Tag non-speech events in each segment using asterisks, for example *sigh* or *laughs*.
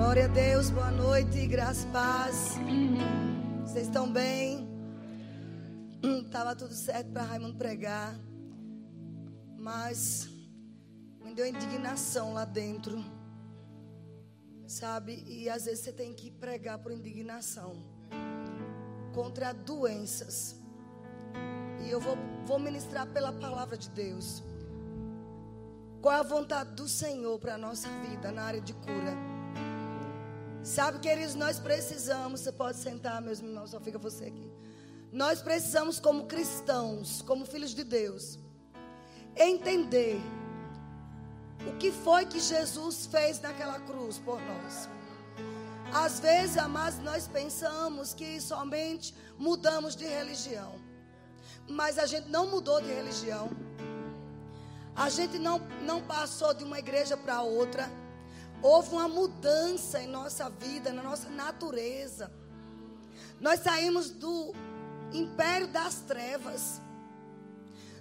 Glória a Deus, boa noite, graça paz. Vocês estão bem? Tava tudo certo para Raimundo pregar, mas me deu indignação lá dentro, sabe? E às vezes você tem que pregar por indignação contra doenças. E eu vou, vou ministrar pela palavra de Deus. Qual é a vontade do Senhor para a nossa vida na área de cura? Sabe, queridos, nós precisamos. Você pode sentar, meus irmãos, só fica você aqui. Nós precisamos, como cristãos, como filhos de Deus, entender o que foi que Jesus fez naquela cruz por nós. Às vezes, amados, nós pensamos que somente mudamos de religião. Mas a gente não mudou de religião. A gente não, não passou de uma igreja para outra. Houve uma mudança em nossa vida, na nossa natureza. Nós saímos do império das trevas.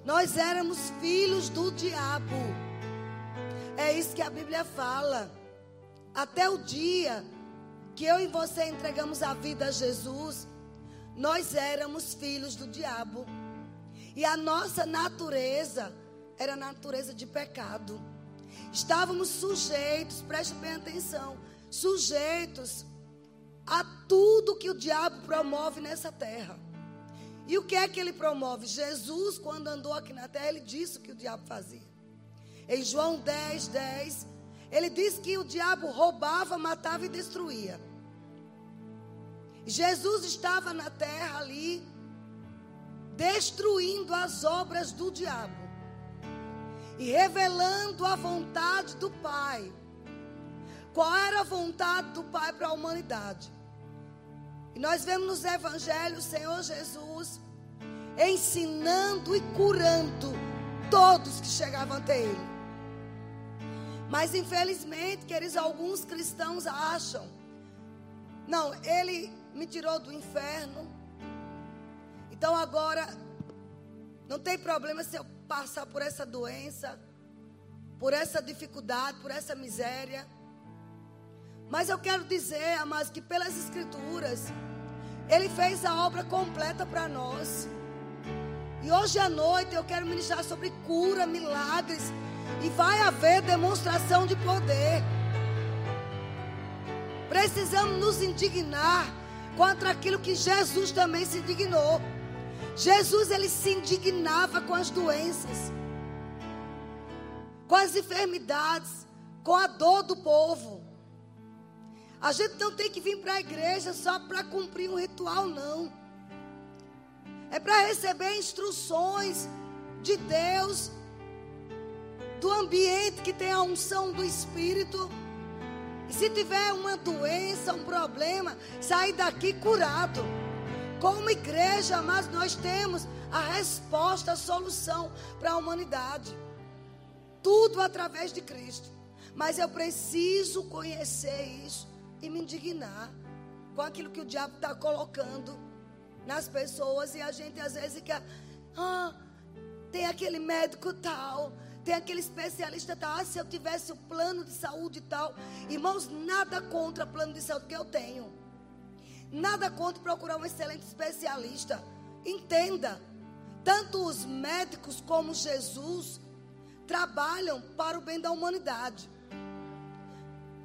Nós éramos filhos do diabo. É isso que a Bíblia fala. Até o dia que eu e você entregamos a vida a Jesus, nós éramos filhos do diabo. E a nossa natureza era a natureza de pecado. Estávamos sujeitos, preste bem atenção, sujeitos a tudo que o diabo promove nessa terra. E o que é que ele promove? Jesus, quando andou aqui na terra, ele disse o que o diabo fazia. Em João 10, 10, ele disse que o diabo roubava, matava e destruía. Jesus estava na terra ali, destruindo as obras do diabo e revelando a vontade do Pai. Qual era a vontade do Pai para a humanidade? E nós vemos nos evangelhos o Senhor Jesus ensinando e curando todos que chegavam até Ele. Mas infelizmente, queridos, alguns cristãos acham, não, Ele me tirou do inferno. Então agora não tem problema se eu passar por essa doença, por essa dificuldade, por essa miséria. Mas eu quero dizer, amados, que pelas Escrituras, Ele fez a obra completa para nós. E hoje à noite eu quero ministrar sobre cura, milagres. E vai haver demonstração de poder. Precisamos nos indignar contra aquilo que Jesus também se indignou. Jesus ele se indignava com as doenças, com as enfermidades, com a dor do povo. A gente não tem que vir para a igreja só para cumprir um ritual, não. É para receber instruções de Deus, do ambiente que tem a unção do Espírito. E se tiver uma doença, um problema, sair daqui curado. Como igreja, mas nós temos a resposta, a solução para a humanidade. Tudo através de Cristo. Mas eu preciso conhecer isso e me indignar com aquilo que o diabo está colocando nas pessoas. E a gente às vezes quer, ah, tem aquele médico tal, tem aquele especialista tal. Ah, se eu tivesse o plano de saúde tal. Irmãos, nada contra plano de saúde que eu tenho. Nada contra procurar um excelente especialista. Entenda, tanto os médicos como Jesus trabalham para o bem da humanidade.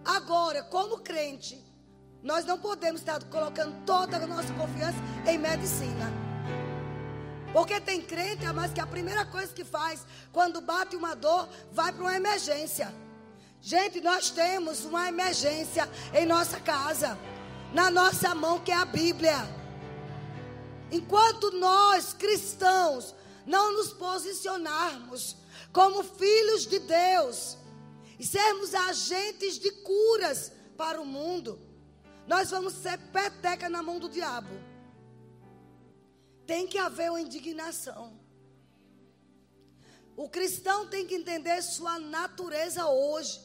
Agora, como crente, nós não podemos estar colocando toda a nossa confiança em medicina. Porque tem crente, mas que a primeira coisa que faz quando bate uma dor, vai para uma emergência. Gente, nós temos uma emergência em nossa casa, na nossa mão, que é a Bíblia. Enquanto nós, cristãos, não nos posicionarmos como filhos de Deus e sermos agentes de curas para o mundo, nós vamos ser peteca na mão do diabo. Tem que haver uma indignação. O cristão tem que entender sua natureza hoje.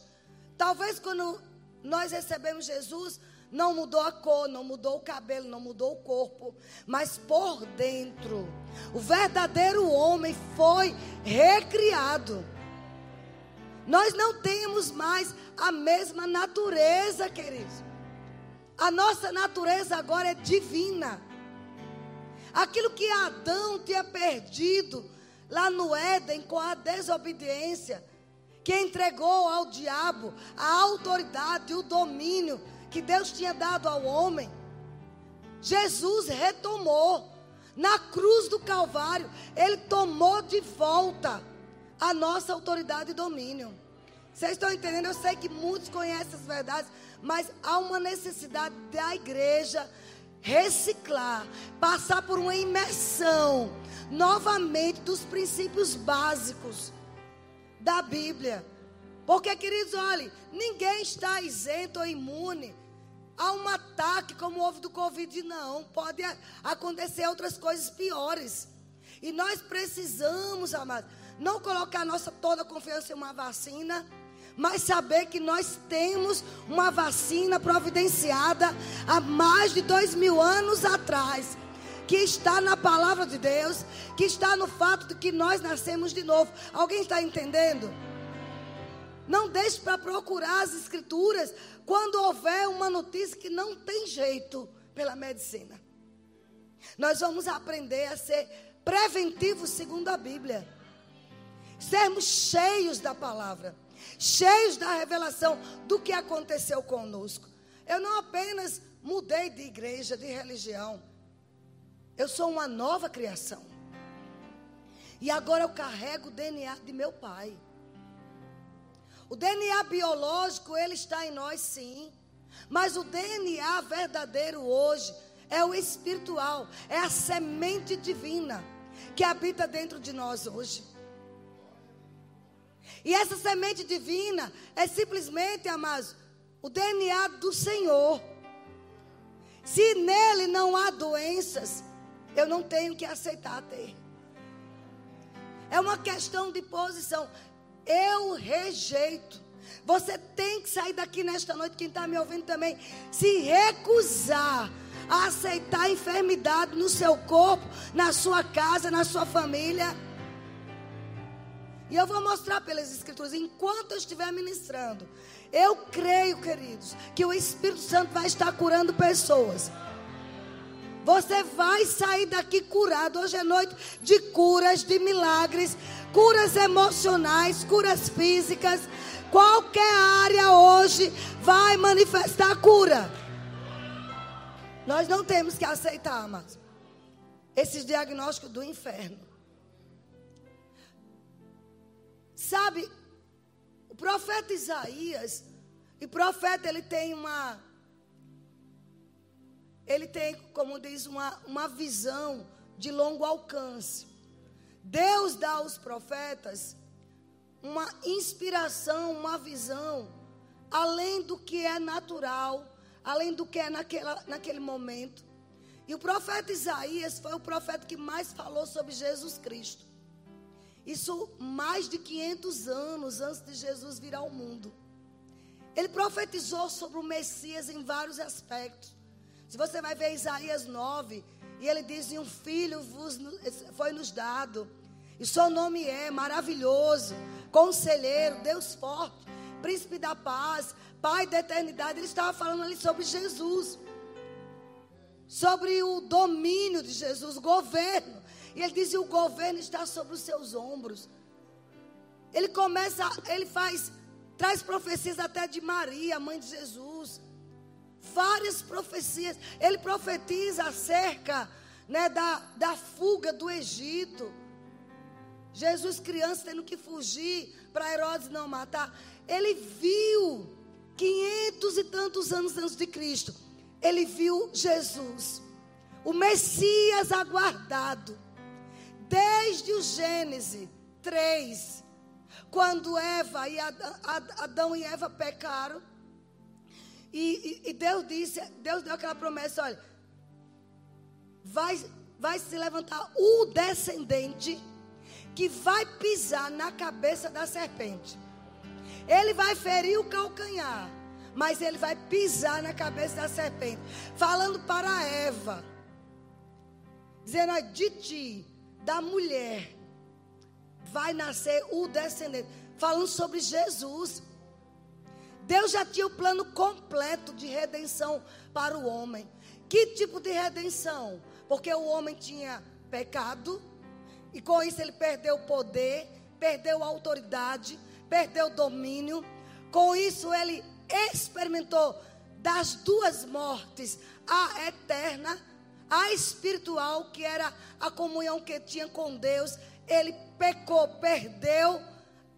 Talvez quando nós recebemos Jesus, não mudou a cor, não mudou o cabelo, não mudou o corpo, mas por dentro, o verdadeiro homem foi recriado. Nós não temos mais a mesma natureza, queridos. A nossa natureza agora é divina. Aquilo que Adão tinha perdido lá no Éden com a desobediência, que entregou ao diabo a autoridade e o domínio que Deus tinha dado ao homem, Jesus retomou. Na cruz do Calvário, ele tomou de volta a nossa autoridade e domínio. Vocês estão entendendo? Eu sei que muitos conhecem as verdades, mas há uma necessidade da igreja reciclar, passar por uma imersão novamente dos princípios básicos da Bíblia. Porque, queridos, olhem, ninguém está isento ou imune a um ataque como houve do Covid, não. Pode acontecer outras coisas piores. E nós precisamos, amados, não colocar nossa toda confiança em uma vacina, mas saber que nós temos uma vacina providenciada há mais de dois mil anos atrás. Que está na palavra de Deus, que está no fato de que nós nascemos de novo. Alguém está entendendo? Não deixe para procurar as escrituras quando houver uma notícia que não tem jeito pela medicina. Nós vamos aprender a ser preventivos segundo a Bíblia. Sermos cheios da palavra, cheios da revelação do que aconteceu conosco. Eu não apenas mudei de igreja, de religião. Eu sou uma nova criação. E agora eu carrego o DNA de meu pai. O DNA biológico, ele está em nós sim. Mas o DNA verdadeiro hoje é o espiritual, é a semente divina que habita dentro de nós hoje. E essa semente divina é simplesmente, amados, o DNA do Senhor. Se nele não há doenças, eu não tenho que aceitar ter. É uma questão de posição. Eu rejeito. Você tem que sair daqui nesta noite, quem está me ouvindo também, se recusar a aceitar a enfermidade no seu corpo, na sua casa, na sua família. E eu vou mostrar pelas escrituras, enquanto eu estiver ministrando, eu creio, queridos, que o Espírito Santo vai estar curando pessoas. Você vai sair daqui curado. Hoje é noite de curas, de milagres curas emocionais, curas físicas. Qualquer área hoje vai manifestar cura. Nós não temos que aceitar, mas esses diagnósticos do inferno. Sabe, o profeta Isaías, e profeta ele tem uma ele tem, como diz, uma, uma visão de longo alcance. Deus dá aos profetas uma inspiração, uma visão, além do que é natural, além do que é naquela, naquele momento. E o profeta Isaías foi o profeta que mais falou sobre Jesus Cristo. Isso mais de 500 anos antes de Jesus vir ao mundo. Ele profetizou sobre o Messias em vários aspectos. Se você vai ver Isaías 9, e ele diz: E um filho vos, foi nos dado, e seu nome é maravilhoso, conselheiro, Deus forte, príncipe da paz, pai da eternidade. Ele estava falando ali sobre Jesus, sobre o domínio de Jesus, o governo. E ele diz: e o governo está sobre os seus ombros. Ele começa, ele faz, traz profecias até de Maria, mãe de Jesus várias profecias. Ele profetiza acerca né, da, da fuga do Egito. Jesus, criança, tendo que fugir para Herodes não matar. Ele viu, quinhentos e tantos anos antes de Cristo, ele viu Jesus, o Messias aguardado, desde o Gênesis 3, quando Eva e Adão, Adão e Eva pecaram. E, e, e, Deus disse, Deus deu aquela promessa, olha, vai, vai se levantar o descendente que vai pisar na cabeça da serpente. Ele vai ferir o calcanhar, mas ele vai pisar na cabeça da serpente, falando para Eva, dizendo: de ti, da mulher, vai nascer o descendente. falando sobre Jesus. Deus já tinha o plano completo de redenção para o homem. Que tipo de redenção? Porque o homem tinha pecado, e com isso ele perdeu o poder, perdeu a autoridade, perdeu o domínio. Com isso ele experimentou das duas mortes, a eterna, a espiritual, que era a comunhão que tinha com Deus. Ele pecou, perdeu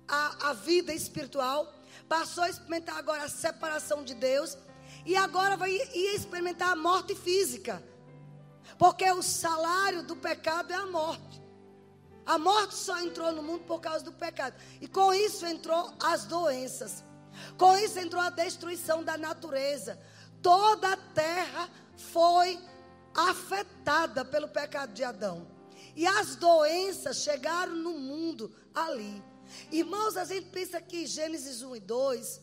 a, a vida espiritual, passou a experimentar agora a separação de Deus, e agora vai ia experimentar a morte física. Porque o salário do pecado é a morte. A morte só entrou no mundo por causa do pecado. E com isso entrou as doenças. Com isso entrou a destruição da natureza. Toda a terra foi afetada pelo pecado de Adão. E as doenças chegaram no mundo ali. Irmãos, a gente pensa que Gênesis 1 e 2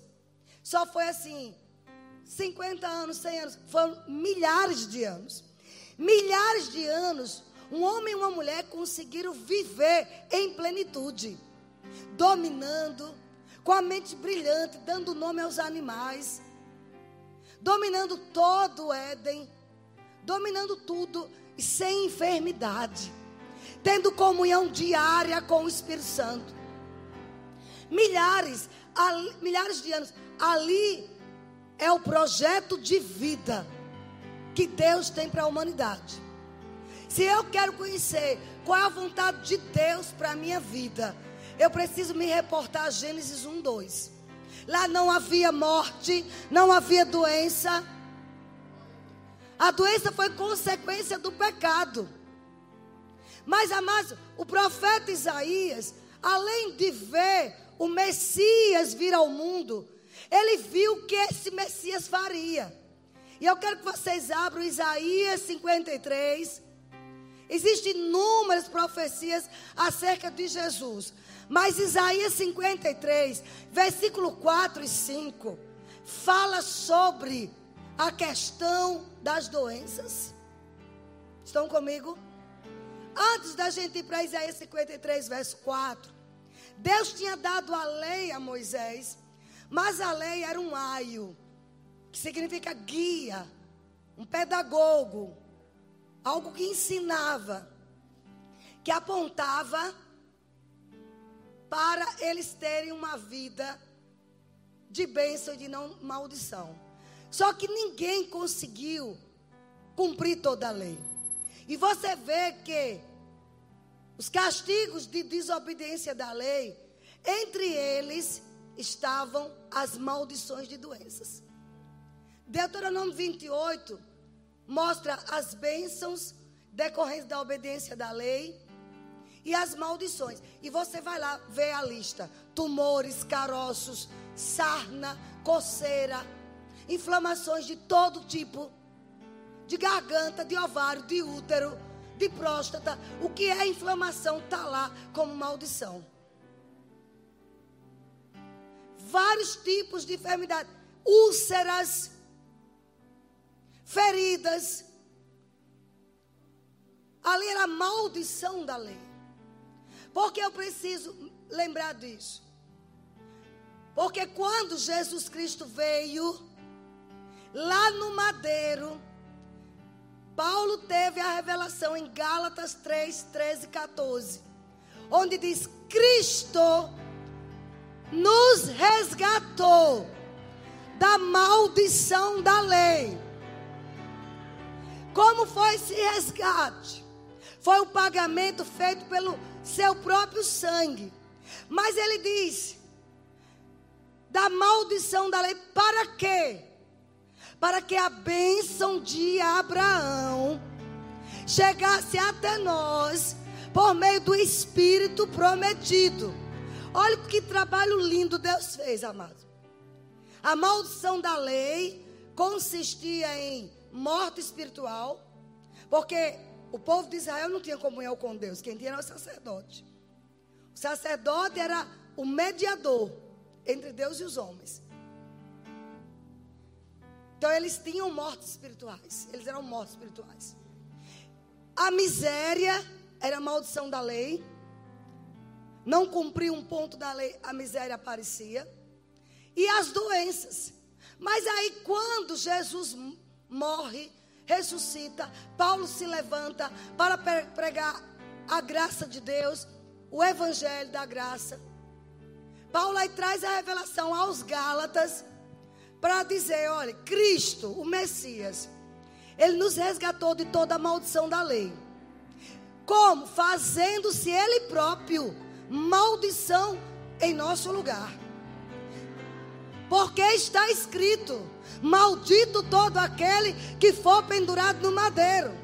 só foi assim, 50 anos, 100 anos, foram milhares de anos. Milhares de anos, um homem e uma mulher conseguiram viver em plenitude, dominando, com a mente brilhante, dando nome aos animais, dominando todo o Éden, dominando tudo sem enfermidade, tendo comunhão diária com o Espírito Santo. Milhares, ali, milhares de anos, ali é o projeto de vida que Deus tem para a humanidade. Se eu quero conhecer qual é a vontade de Deus para a minha vida, eu preciso me reportar a Gênesis 1, 2. Lá não havia morte, não havia doença. A doença foi consequência do pecado. Mas, amados, o profeta Isaías, além de ver o Messias vir ao mundo, ele viu o que esse Messias faria. E eu quero que vocês abram Isaías 53. Existem inúmeras profecias acerca de Jesus. Mas Isaías 53, versículo 4 e 5, fala sobre a questão das doenças. Estão comigo? Antes da gente ir para Isaías 53, verso 4, Deus tinha dado a lei a Moisés, mas a lei era um aio, que significa guia, um pedagogo, algo que ensinava, que apontava para eles terem uma vida de bênção e de não maldição. Só que ninguém conseguiu cumprir toda a lei. E você vê que os castigos de desobediência da lei, entre eles estavam as maldições de doenças. Deuteronômio 28 mostra as bênçãos decorrentes da obediência da lei e as maldições. E você vai lá ver a lista: tumores, caroços, sarna, coceira, inflamações de todo tipo, de garganta, de ovário, de útero, de próstata. O que é inflamação está lá como maldição. Vários tipos de enfermidade, úlceras, feridas. Ali era a maldição da lei. Porque eu preciso lembrar disso. Porque quando Jesus Cristo veio, lá no madeiro, Paulo teve a revelação em Gálatas 3, 13 e 14, onde diz: Cristo nos resgatou da maldição da lei. Como foi esse resgate? Foi o pagamento feito pelo seu próprio sangue. Mas ele diz: da maldição da lei, para quê? Para que a bênção de Abraão chegasse até nós por meio do Espírito prometido. Olha que trabalho lindo Deus fez, amado. A maldição da lei consistia em morte espiritual, porque o povo de Israel não tinha comunhão com Deus, quem tinha era o sacerdote. O sacerdote era o mediador entre Deus e os homens. Então eles tinham mortes espirituais, eles eram mortos espirituais. A miséria era a maldição da lei. não cumpria um ponto da lei, a miséria aparecia. E as doenças. Mas aí, quando Jesus morre, ressuscita, Paulo se levanta para pregar a graça de Deus, o evangelho da graça. Paulo aí traz a revelação aos Gálatas para dizer: olha, Cristo, o Messias, ele nos resgatou de toda a maldição da lei. Como? Fazendo-se ele próprio maldição em nosso lugar. Porque está escrito: Maldito todo aquele que for pendurado no madeiro.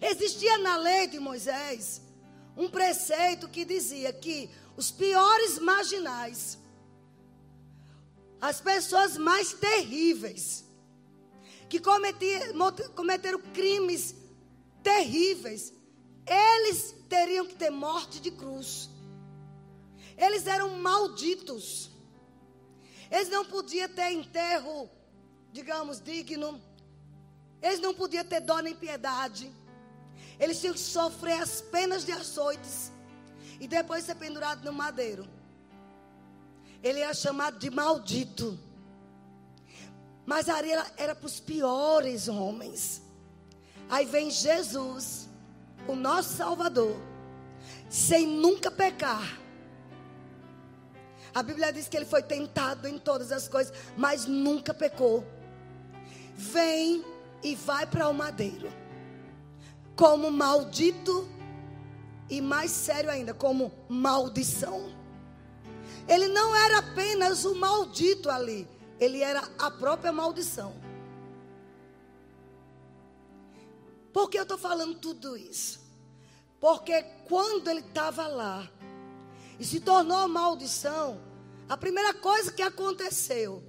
Existia na lei de Moisés um preceito que dizia que os piores marginais, as pessoas mais terríveis, que cometeram crimes terríveis, eles teriam que ter morte de cruz. Eles eram malditos. Eles não podiam ter enterro, digamos, digno. Eles não podiam ter dó nem piedade. Eles tinham que sofrer as penas de açoites. E depois ser pendurado no madeiro. Ele era chamado de maldito. Mas ali era para os piores homens. Aí vem Jesus, o nosso Salvador, sem nunca pecar a Bíblia diz que ele foi tentado em todas as coisas, mas nunca pecou. Vem e vai para o madeiro, como maldito e mais sério ainda, como maldição. Ele não era apenas o maldito ali, ele era a própria maldição. Por que eu estou falando tudo isso? Porque quando ele estava lá, e se tornou maldição, a primeira coisa que aconteceu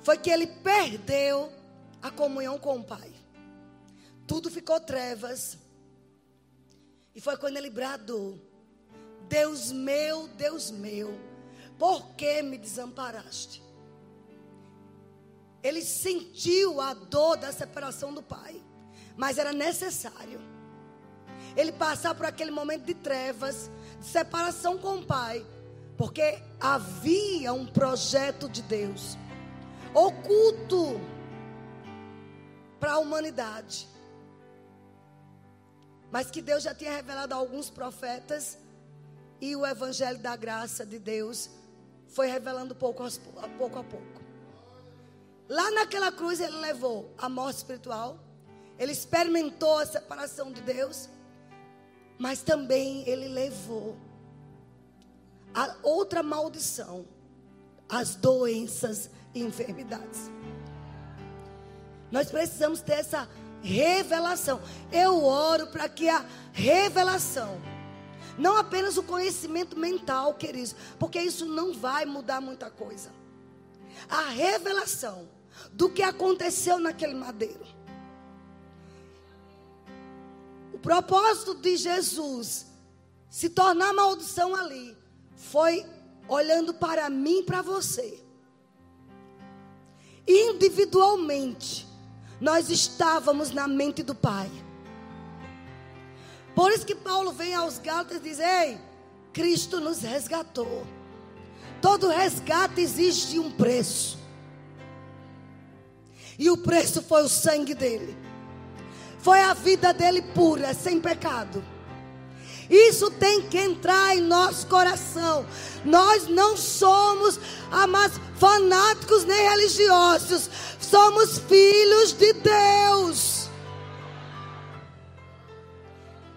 foi que ele perdeu a comunhão com o Pai. Tudo ficou trevas. E foi quando ele bradou: Deus meu, Deus meu, por que me desamparaste? Ele sentiu a dor da separação do Pai, mas era necessário ele passar por aquele momento de trevas, separação com o pai, porque havia um projeto de Deus oculto para a humanidade. Mas que Deus já tinha revelado a alguns profetas e o evangelho da graça de Deus foi revelando pouco a pouco a pouco. Lá naquela cruz ele levou a morte espiritual, ele experimentou a separação de Deus mas também ele levou a outra maldição, as doenças e enfermidades. Nós precisamos ter essa revelação. Eu oro para que a revelação, não apenas o conhecimento mental, queridos, porque isso não vai mudar muita coisa. A revelação do que aconteceu naquele madeiro propósito de Jesus se tornar maldição ali foi olhando para mim e para você. Individualmente, nós estávamos na mente do Pai. Por isso que Paulo vem aos Gálatas e diz: Ei, Cristo nos resgatou. Todo resgate existe um preço. E o preço foi o sangue dele. Foi a vida dele pura, sem pecado. Isso tem que entrar em nosso coração. Nós não somos amas, fanáticos nem religiosos. Somos filhos de Deus.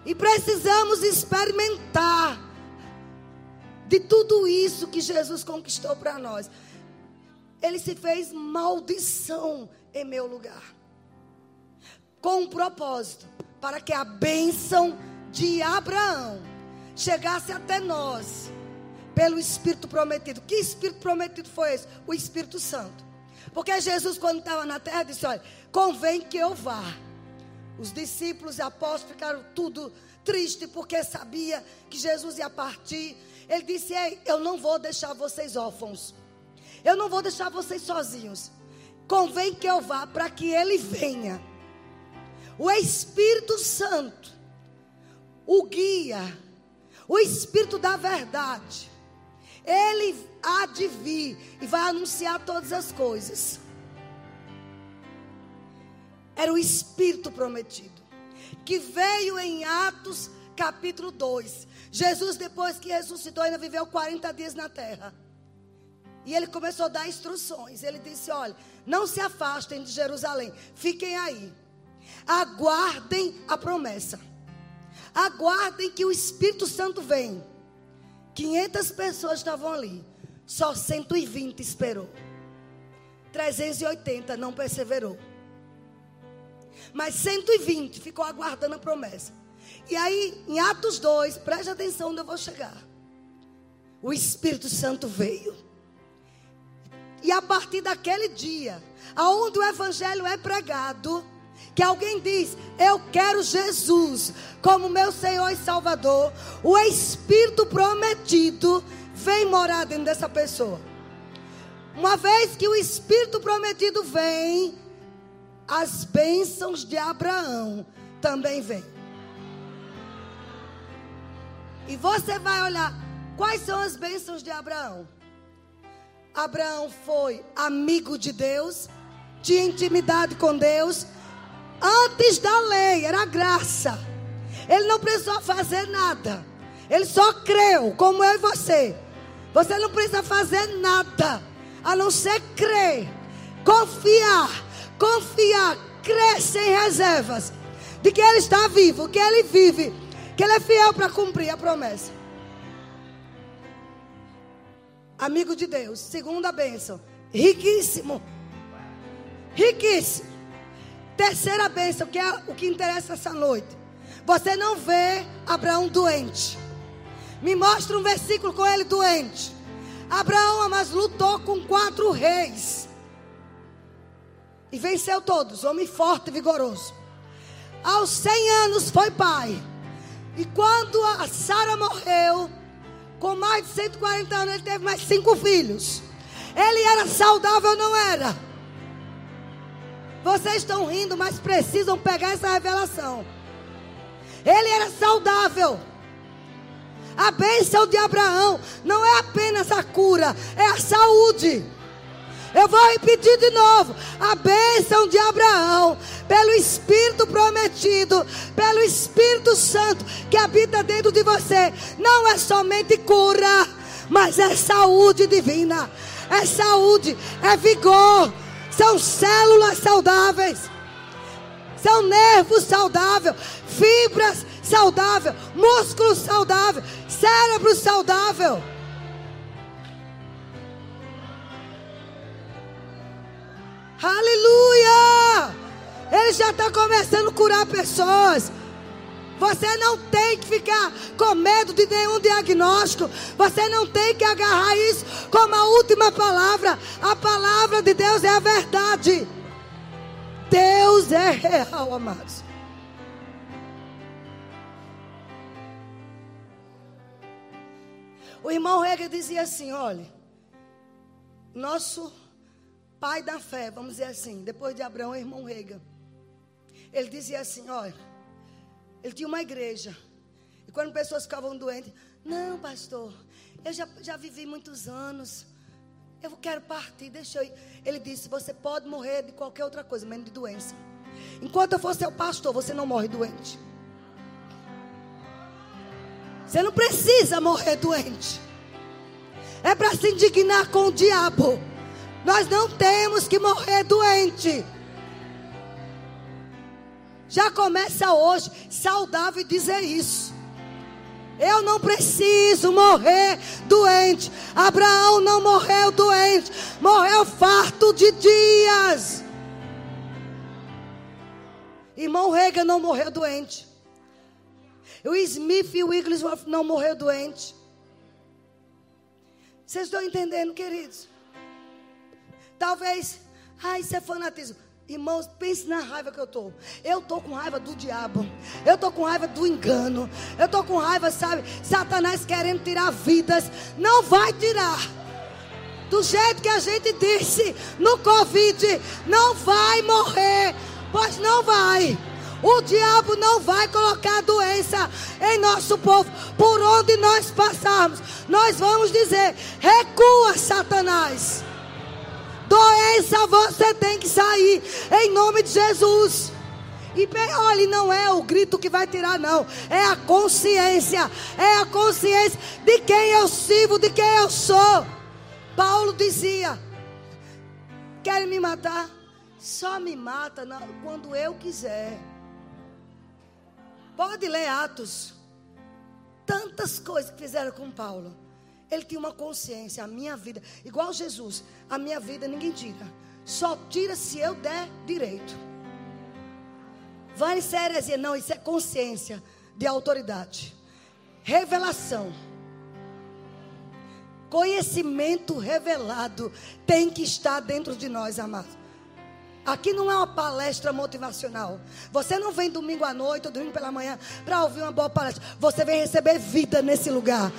E precisamos experimentar de tudo isso que Jesus conquistou para nós. Ele se fez maldição em meu lugar com um propósito, para que a bênção de Abraão chegasse até nós pelo Espírito prometido. Que Espírito prometido foi esse? O Espírito Santo. Porque Jesus, quando estava na terra, disse: Olha, convém que eu vá. Os discípulos e apóstolos ficaram tudo triste porque sabia que Jesus ia partir. Ele disse: Ei, eu não vou deixar vocês órfãos. Eu não vou deixar vocês sozinhos. Convém que eu vá para que ele venha o Espírito Santo, o guia, o Espírito da verdade, ele há de vir e vai anunciar todas as coisas. Era o Espírito prometido, que veio em Atos capítulo 2. Jesus, depois que ressuscitou, ainda viveu 40 dias na terra. E ele começou a dar instruções. Ele disse: Olha, não se afastem de Jerusalém, fiquem aí. Aguardem a promessa. Aguardem que o Espírito Santo vem. 500 pessoas estavam ali. Só 120 esperou. 380 não perseverou. Mas 120 ficou aguardando a promessa. E aí, em Atos 2, preste atenção onde eu vou chegar. O Espírito Santo veio. E a partir daquele dia, aonde o evangelho é pregado, que alguém diz: Eu quero Jesus como meu Senhor e Salvador, o Espírito prometido vem morar dentro dessa pessoa. Uma vez que o Espírito prometido vem, as bênçãos de Abraão também vêm. E você vai olhar quais são as bênçãos de Abraão. Abraão foi amigo de Deus, tinha intimidade com Deus, antes da lei, era graça. Ele não precisou fazer nada. Ele só creu, como eu e você. Você não precisa fazer nada, a não ser crer, confiar, confiar, crer sem reservas, de que Ele está vivo, que Ele vive, que Ele é fiel para cumprir a promessa. Amigo de Deus, segunda bênção, riquíssimo, riquíssimo. Terceira bênção, que é o que interessa essa noite. Você não vê Abraão doente. Me mostra um versículo com ele doente. Abraão, mas lutou com quatro reis. E venceu todos, homem forte e vigoroso. Aos 100 anos foi pai. E quando a Sara morreu, com mais de 140 anos, ele teve mais cinco filhos. Ele era saudável não era? Vocês estão rindo, mas precisam pegar essa revelação. Ele era saudável. A bênção de Abraão não é apenas a cura, é a saúde. Eu vou repetir de novo. A bênção de Abraão, pelo Espírito prometido, pelo Espírito Santo que habita dentro de você, não é somente cura, mas é saúde divina. É saúde, é vigor, são células saudáveis, são nervos saudáveis, fibras saudáveis, músculo saudável, cérebro saudável. Aleluia! Ele já está começando a curar pessoas. Você não tem que ficar com medo de nenhum diagnóstico. Você não tem que agarrar isso como a última palavra. A palavra de Deus é a verdade. Deus é real, amados. O irmão Rega dizia assim: olha, nosso pai da fé, vamos dizer assim, depois de Abraão, o irmão Rega. Ele dizia assim: olha ele tinha uma igreja. E quando pessoas ficavam doentes, não, pastor, eu já, já vivi muitos anos. Eu quero partir, deixa eu ir. Ele disse: Você pode morrer de qualquer outra coisa, menos de doença. Enquanto eu for seu pastor, você não morre doente. Você não precisa morrer doente. É para se indignar com o diabo. Nós não temos que morrer doente. Já começa hoje, saudável, dizer isso. Eu não preciso morrer doente. Abraão não morreu doente, morreu farto de dias. Irmão Reagan não morreu doente. O Smith e o Wigglesworth não morreu doente. Vocês estão entendendo, queridos? Talvez, ah, isso é fanatismo. Irmãos, pense na raiva que eu estou. Eu estou com raiva do diabo. Eu estou com raiva do engano. Eu estou com raiva, sabe? Satanás querendo tirar vidas. Não vai tirar. Do jeito que a gente disse no Covid, não vai morrer. Pois não vai. O diabo não vai colocar doença em nosso povo. Por onde nós passarmos, nós vamos dizer: recua, Satanás. Doença você tem que sair em nome de Jesus. E olha, não é o grito que vai tirar, não. É a consciência. É a consciência de quem eu sirvo, de quem eu sou. Paulo dizia: Querem me matar? Só me mata quando eu quiser. Pode ler Atos. Tantas coisas que fizeram com Paulo. Ele tinha uma consciência, a minha vida, igual Jesus, a minha vida ninguém tira. Só tira se eu der direito. Vai ser heresia. Não, isso é consciência de autoridade. Revelação. Conhecimento revelado tem que estar dentro de nós, amados. Aqui não é uma palestra motivacional. Você não vem domingo à noite ou domingo pela manhã para ouvir uma boa palestra. Você vem receber vida nesse lugar.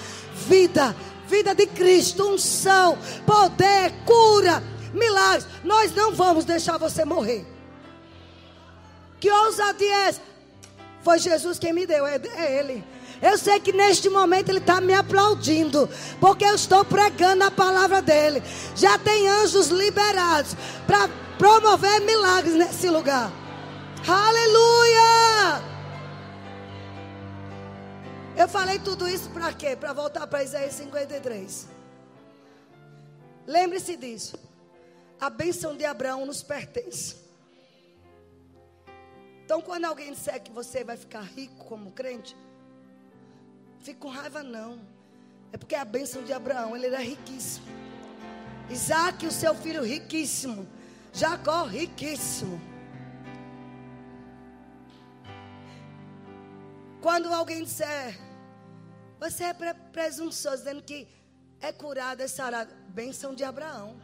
Vida, vida de Cristo, unção, poder, cura, milagres. Nós não vamos deixar você morrer. Que ousadia é essa? Foi Jesus quem me deu, é, é Ele. Eu sei que neste momento Ele está me aplaudindo, porque eu estou pregando a palavra dEle. Já tem anjos liberados para promover milagres nesse lugar. Aleluia! Eu falei tudo isso para quê? Para voltar para Isaías 53. Lembre-se disso. A bênção de Abraão nos pertence. Então, quando alguém disser que você vai ficar rico como crente, fique com raiva, não. É porque a bênção de Abraão, ele era riquíssimo. Isaac, o seu filho, riquíssimo. Jacó, riquíssimo. Quando alguém disser, você é presunçoso, dizendo que é curado, é sarado. Bênção de Abraão.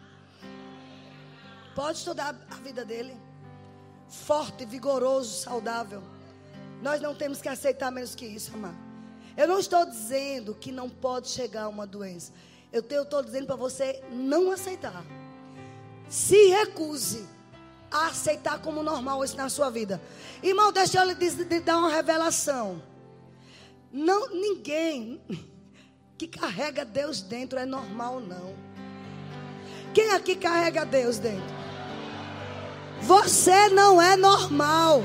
Pode estudar a vida dele forte, vigoroso, saudável. Nós não temos que aceitar menos que isso, amado. Eu não estou dizendo que não pode chegar uma doença. Eu estou dizendo para você não aceitar. Se recuse a aceitar como normal isso na sua vida. Irmão, deixa eu lhe dar uma revelação. Não, ninguém *laughs* que carrega Deus dentro é normal, não. Quem aqui carrega Deus dentro? Você não é normal.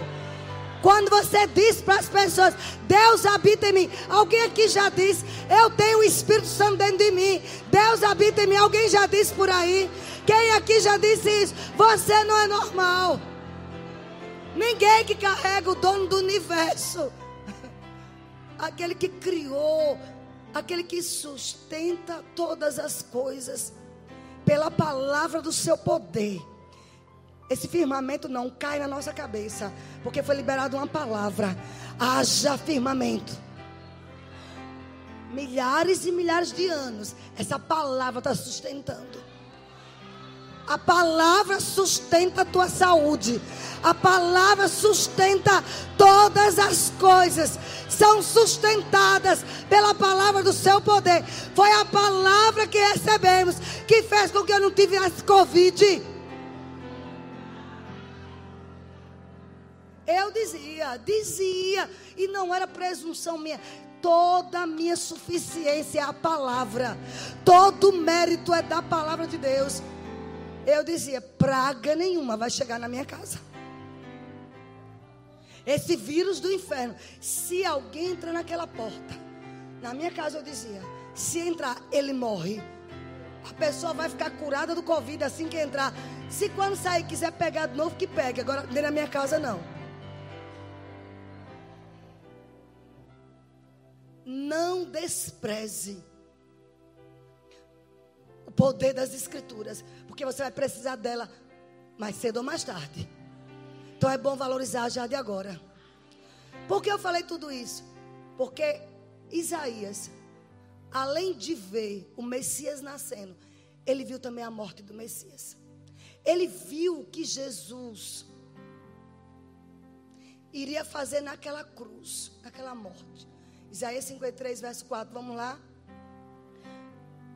Quando você diz para as pessoas, Deus habita em mim. Alguém aqui já disse, eu tenho o Espírito Santo dentro de mim. Deus habita em mim. Alguém já disse por aí? Quem aqui já disse isso? Você não é normal. Ninguém que carrega o dono do universo. *laughs* Aquele que criou, aquele que sustenta todas as coisas pela palavra do seu poder. Esse firmamento não cai na nossa cabeça, porque foi liberada uma palavra. Haja firmamento. Milhares e milhares de anos, essa palavra está sustentando. A palavra sustenta a tua saúde. A palavra sustenta todas as coisas. São sustentadas pela palavra do seu poder. Foi a palavra que recebemos que fez com que eu não tivesse Covid. Eu dizia, dizia, e não era presunção minha. Toda a minha suficiência é a palavra, todo mérito é da palavra de Deus. Eu dizia: praga nenhuma vai chegar na minha casa. Esse vírus do inferno, se alguém entrar naquela porta, na minha casa eu dizia: se entrar, ele morre. A pessoa vai ficar curada do Covid assim que entrar. Se quando sair quiser pegar de novo, que pegue. Agora, dentro da minha casa, não. não despreze poder das Escrituras, porque você vai precisar dela mais cedo ou mais tarde. Então é bom valorizar já de agora. Por que eu falei tudo isso? Porque Isaías, além de ver o Messias nascendo, ele viu também a morte do Messias. Ele viu que Jesus iria fazer naquela cruz, naquela morte. Isaías 53, verso 4. Vamos lá?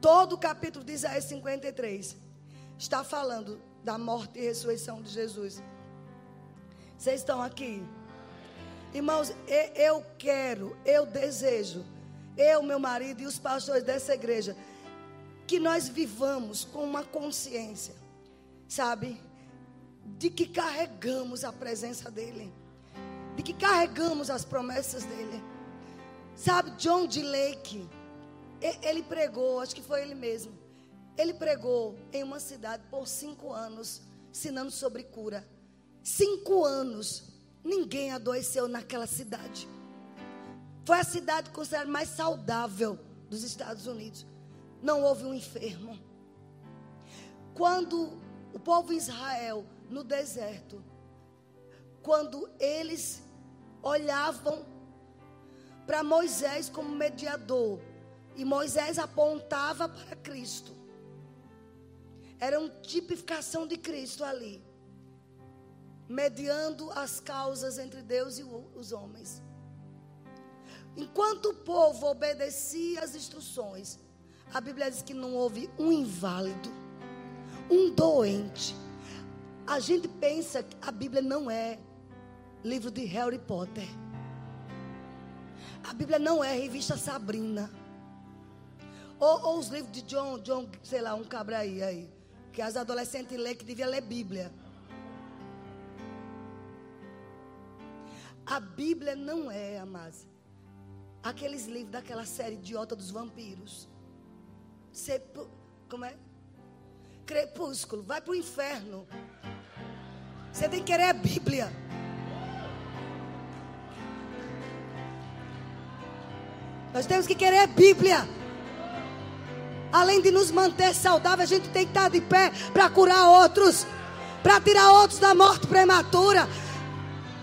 Todo o capítulo de Isaías 53 está falando da morte e ressurreição de Jesus. Vocês estão aqui? Irmãos, eu quero, eu desejo, eu, meu marido e os pastores dessa igreja, que nós vivamos com uma consciência, sabe, de que carregamos a presença dEle, de que carregamos as promessas dEle. Sabe, John D. Lake, ele pregou, acho que foi ele mesmo. Ele pregou em uma cidade por cinco anos, ensinando sobre cura. Cinco anos, ninguém adoeceu naquela cidade. Foi a cidade considerada mais saudável dos Estados Unidos. Não houve um enfermo. Quando o povo Israel no deserto, quando eles olhavam para Moisés como mediador, e Moisés apontava para Cristo. Era uma tipificação de Cristo ali, mediando as causas entre Deus e os homens. Enquanto o povo obedecia às instruções, a Bíblia diz que não houve um inválido, um doente. A gente pensa que a Bíblia não é livro de Harry Potter. A Bíblia não é revista Sabrina. Ou, ou os livros de John, John, sei lá, um cabra aí, aí. Que as adolescentes lê que devia ler Bíblia. A Bíblia não é, amados, aqueles livros daquela série idiota dos vampiros. Como é? Crepúsculo, vai para o inferno. Você tem que querer a Bíblia. Nós temos que querer a Bíblia. Além de nos manter saudáveis, a gente tem que estar de pé para curar outros, para tirar outros da morte prematura.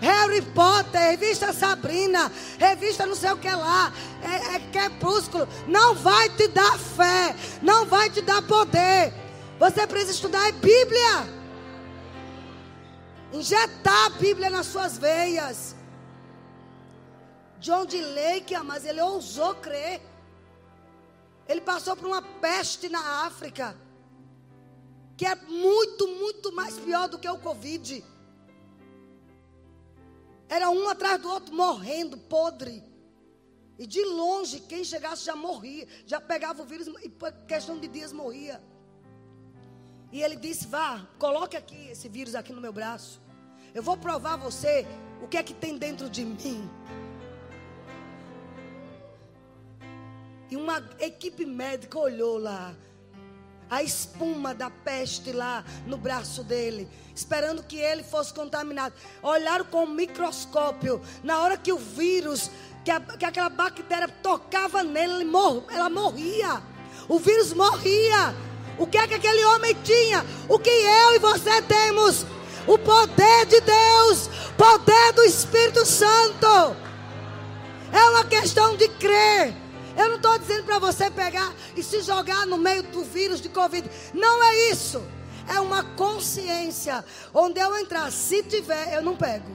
Harry Potter, revista Sabrina, revista não sei o que lá, é, é crepúsculo, não vai te dar fé, não vai te dar poder. Você precisa estudar a Bíblia, injetar a Bíblia nas suas veias. John de Lake, mas ele ousou crer. Ele passou por uma peste na África, que é muito, muito mais pior do que o Covid. Era um atrás do outro morrendo, podre. E de longe, quem chegasse já morria, já pegava o vírus e por questão de dias morria. E ele disse: Vá, coloque aqui esse vírus aqui no meu braço. Eu vou provar a você o que é que tem dentro de mim. E uma equipe médica olhou lá. A espuma da peste lá no braço dele, esperando que ele fosse contaminado. Olharam com o microscópio. Na hora que o vírus, que, a, que aquela bactéria tocava nele, mor, ela morria. O vírus morria. O que é que aquele homem tinha? O que eu e você temos? O poder de Deus, poder do Espírito Santo. É uma questão de crer. Eu não estou dizendo para você pegar e se jogar no meio do vírus de Covid. Não é isso. É uma consciência. Onde eu entrar, se tiver, eu não pego.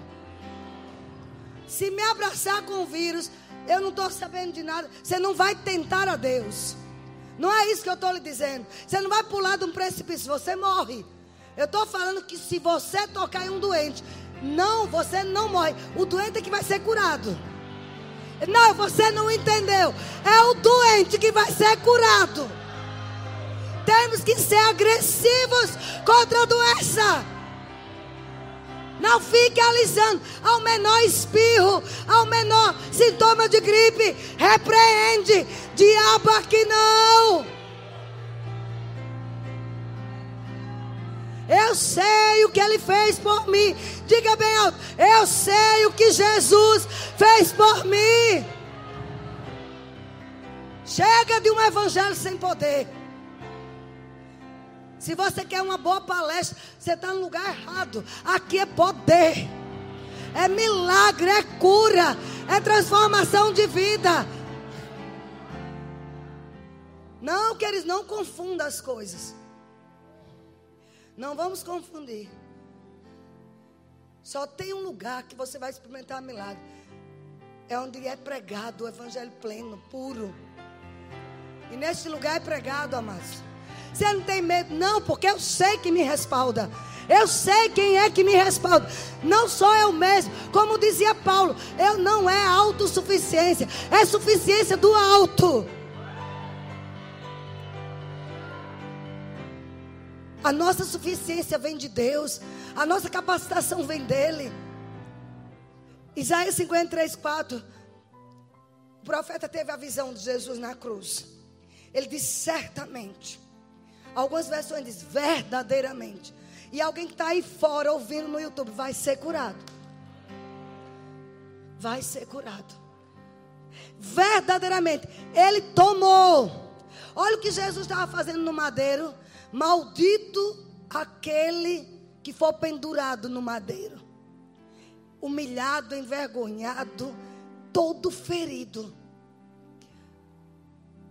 Se me abraçar com o vírus, eu não estou sabendo de nada. Você não vai tentar a Deus. Não é isso que eu estou lhe dizendo. Você não vai pular de um precipício, você morre. Eu estou falando que se você tocar em um doente, não, você não morre. O doente é que vai ser curado. Não, você não entendeu. É o doente que vai ser curado. Temos que ser agressivos contra a doença. Não fique alisando ao menor espirro, ao menor sintoma de gripe. Repreende, diabo aqui não. Eu sei o que ele fez por mim. Diga bem alto. Eu sei o que Jesus fez por mim. Chega de um evangelho sem poder. Se você quer uma boa palestra, você está no lugar errado. Aqui é poder, é milagre, é cura, é transformação de vida. Não, que eles não confundam as coisas. Não vamos confundir. Só tem um lugar que você vai experimentar milagre. É onde é pregado o evangelho pleno, puro. E neste lugar é pregado, amados. Você não tem medo, não, porque eu sei que me respalda. Eu sei quem é que me respalda. Não sou eu mesmo. Como dizia Paulo, eu não é autossuficiência, é suficiência do alto. A nossa suficiência vem de Deus, a nossa capacitação vem dele. Isaías 53, 4. O profeta teve a visão de Jesus na cruz. Ele disse certamente. Algumas versões dizem verdadeiramente. E alguém que está aí fora ouvindo no YouTube vai ser curado. Vai ser curado. Verdadeiramente. Ele tomou. Olha o que Jesus estava fazendo no madeiro. Maldito aquele que for pendurado no madeiro. Humilhado, envergonhado, todo ferido.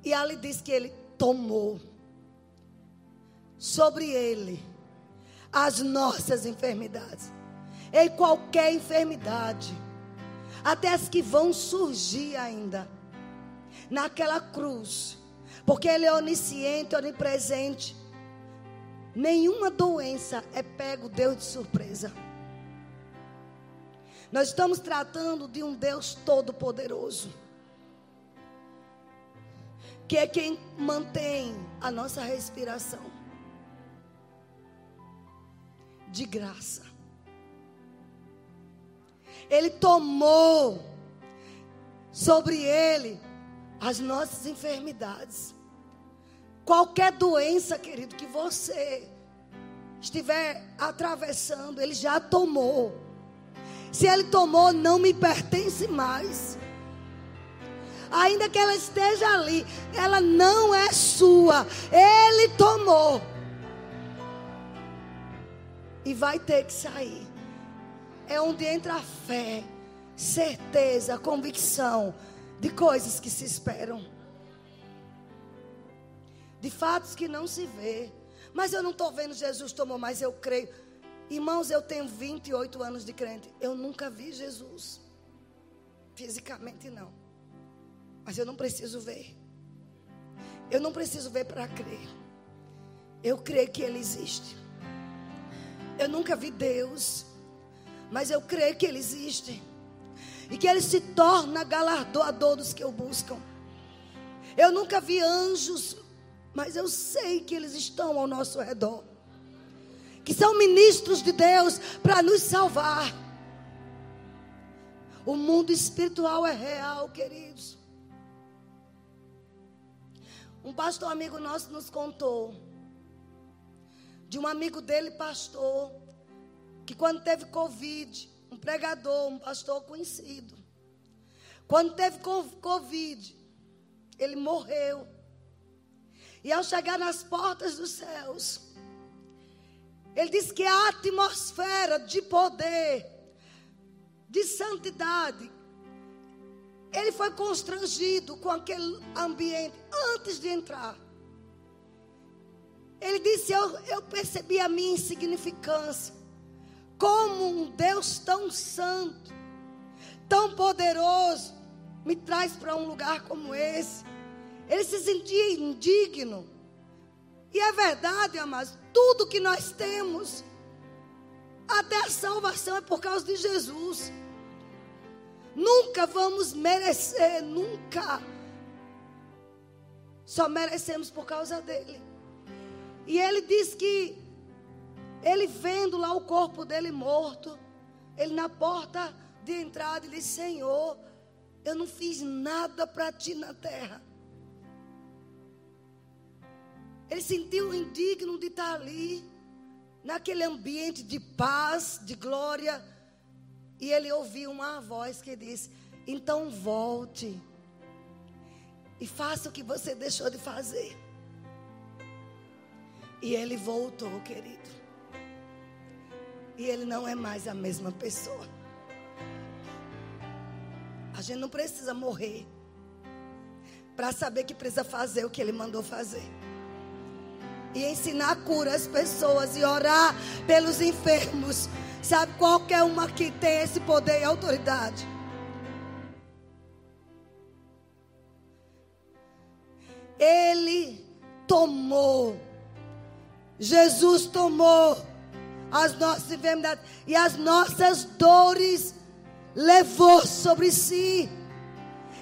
E ali diz que ele tomou sobre ele as nossas enfermidades. Em qualquer enfermidade, até as que vão surgir ainda, naquela cruz, porque Ele é onisciente, onipresente. Nenhuma doença é pego Deus de surpresa. Nós estamos tratando de um Deus todo-poderoso, que é quem mantém a nossa respiração de graça. Ele tomou sobre ele as nossas enfermidades. Qualquer doença, querido, que você estiver atravessando, ele já tomou. Se ele tomou, não me pertence mais. Ainda que ela esteja ali, ela não é sua. Ele tomou e vai ter que sair. É onde entra a fé, certeza, convicção de coisas que se esperam, de fatos que não se vê. Mas eu não estou vendo Jesus tomou, mas eu creio. Irmãos, eu tenho 28 anos de crente. Eu nunca vi Jesus. Fisicamente não. Mas eu não preciso ver. Eu não preciso ver para crer. Eu creio que Ele existe. Eu nunca vi Deus, mas eu creio que Ele existe e que Ele se torna galardoador dos que o buscam. Eu nunca vi anjos, mas eu sei que eles estão ao nosso redor, que são ministros de Deus para nos salvar. O mundo espiritual é real, queridos. Um pastor amigo nosso nos contou de um amigo dele, pastor, que quando teve Covid, um pregador, um pastor conhecido, quando teve Covid, ele morreu. E ao chegar nas portas dos céus, ele disse que a atmosfera de poder, de santidade, ele foi constrangido com aquele ambiente antes de entrar. Ele disse: eu, eu percebi a minha insignificância. Como um Deus tão santo, tão poderoso, me traz para um lugar como esse. Ele se sentia indigno. E é verdade, amados, tudo que nós temos, até a salvação é por causa de Jesus. Nunca vamos merecer, nunca. Só merecemos por causa dele. E ele diz que ele vendo lá o corpo dele morto, ele na porta de entrada, ele disse: Senhor, eu não fiz nada para ti na terra. Ele sentiu indigno de estar ali, naquele ambiente de paz, de glória. E ele ouviu uma voz que disse: Então volte e faça o que você deixou de fazer. E ele voltou, querido. E ele não é mais a mesma pessoa. A gente não precisa morrer para saber que precisa fazer o que ele mandou fazer. E ensinar a cura às pessoas e orar pelos enfermos. Sabe, qualquer uma que tem esse poder e autoridade. Ele tomou Jesus tomou as nossas enfermidades e as nossas dores levou sobre si.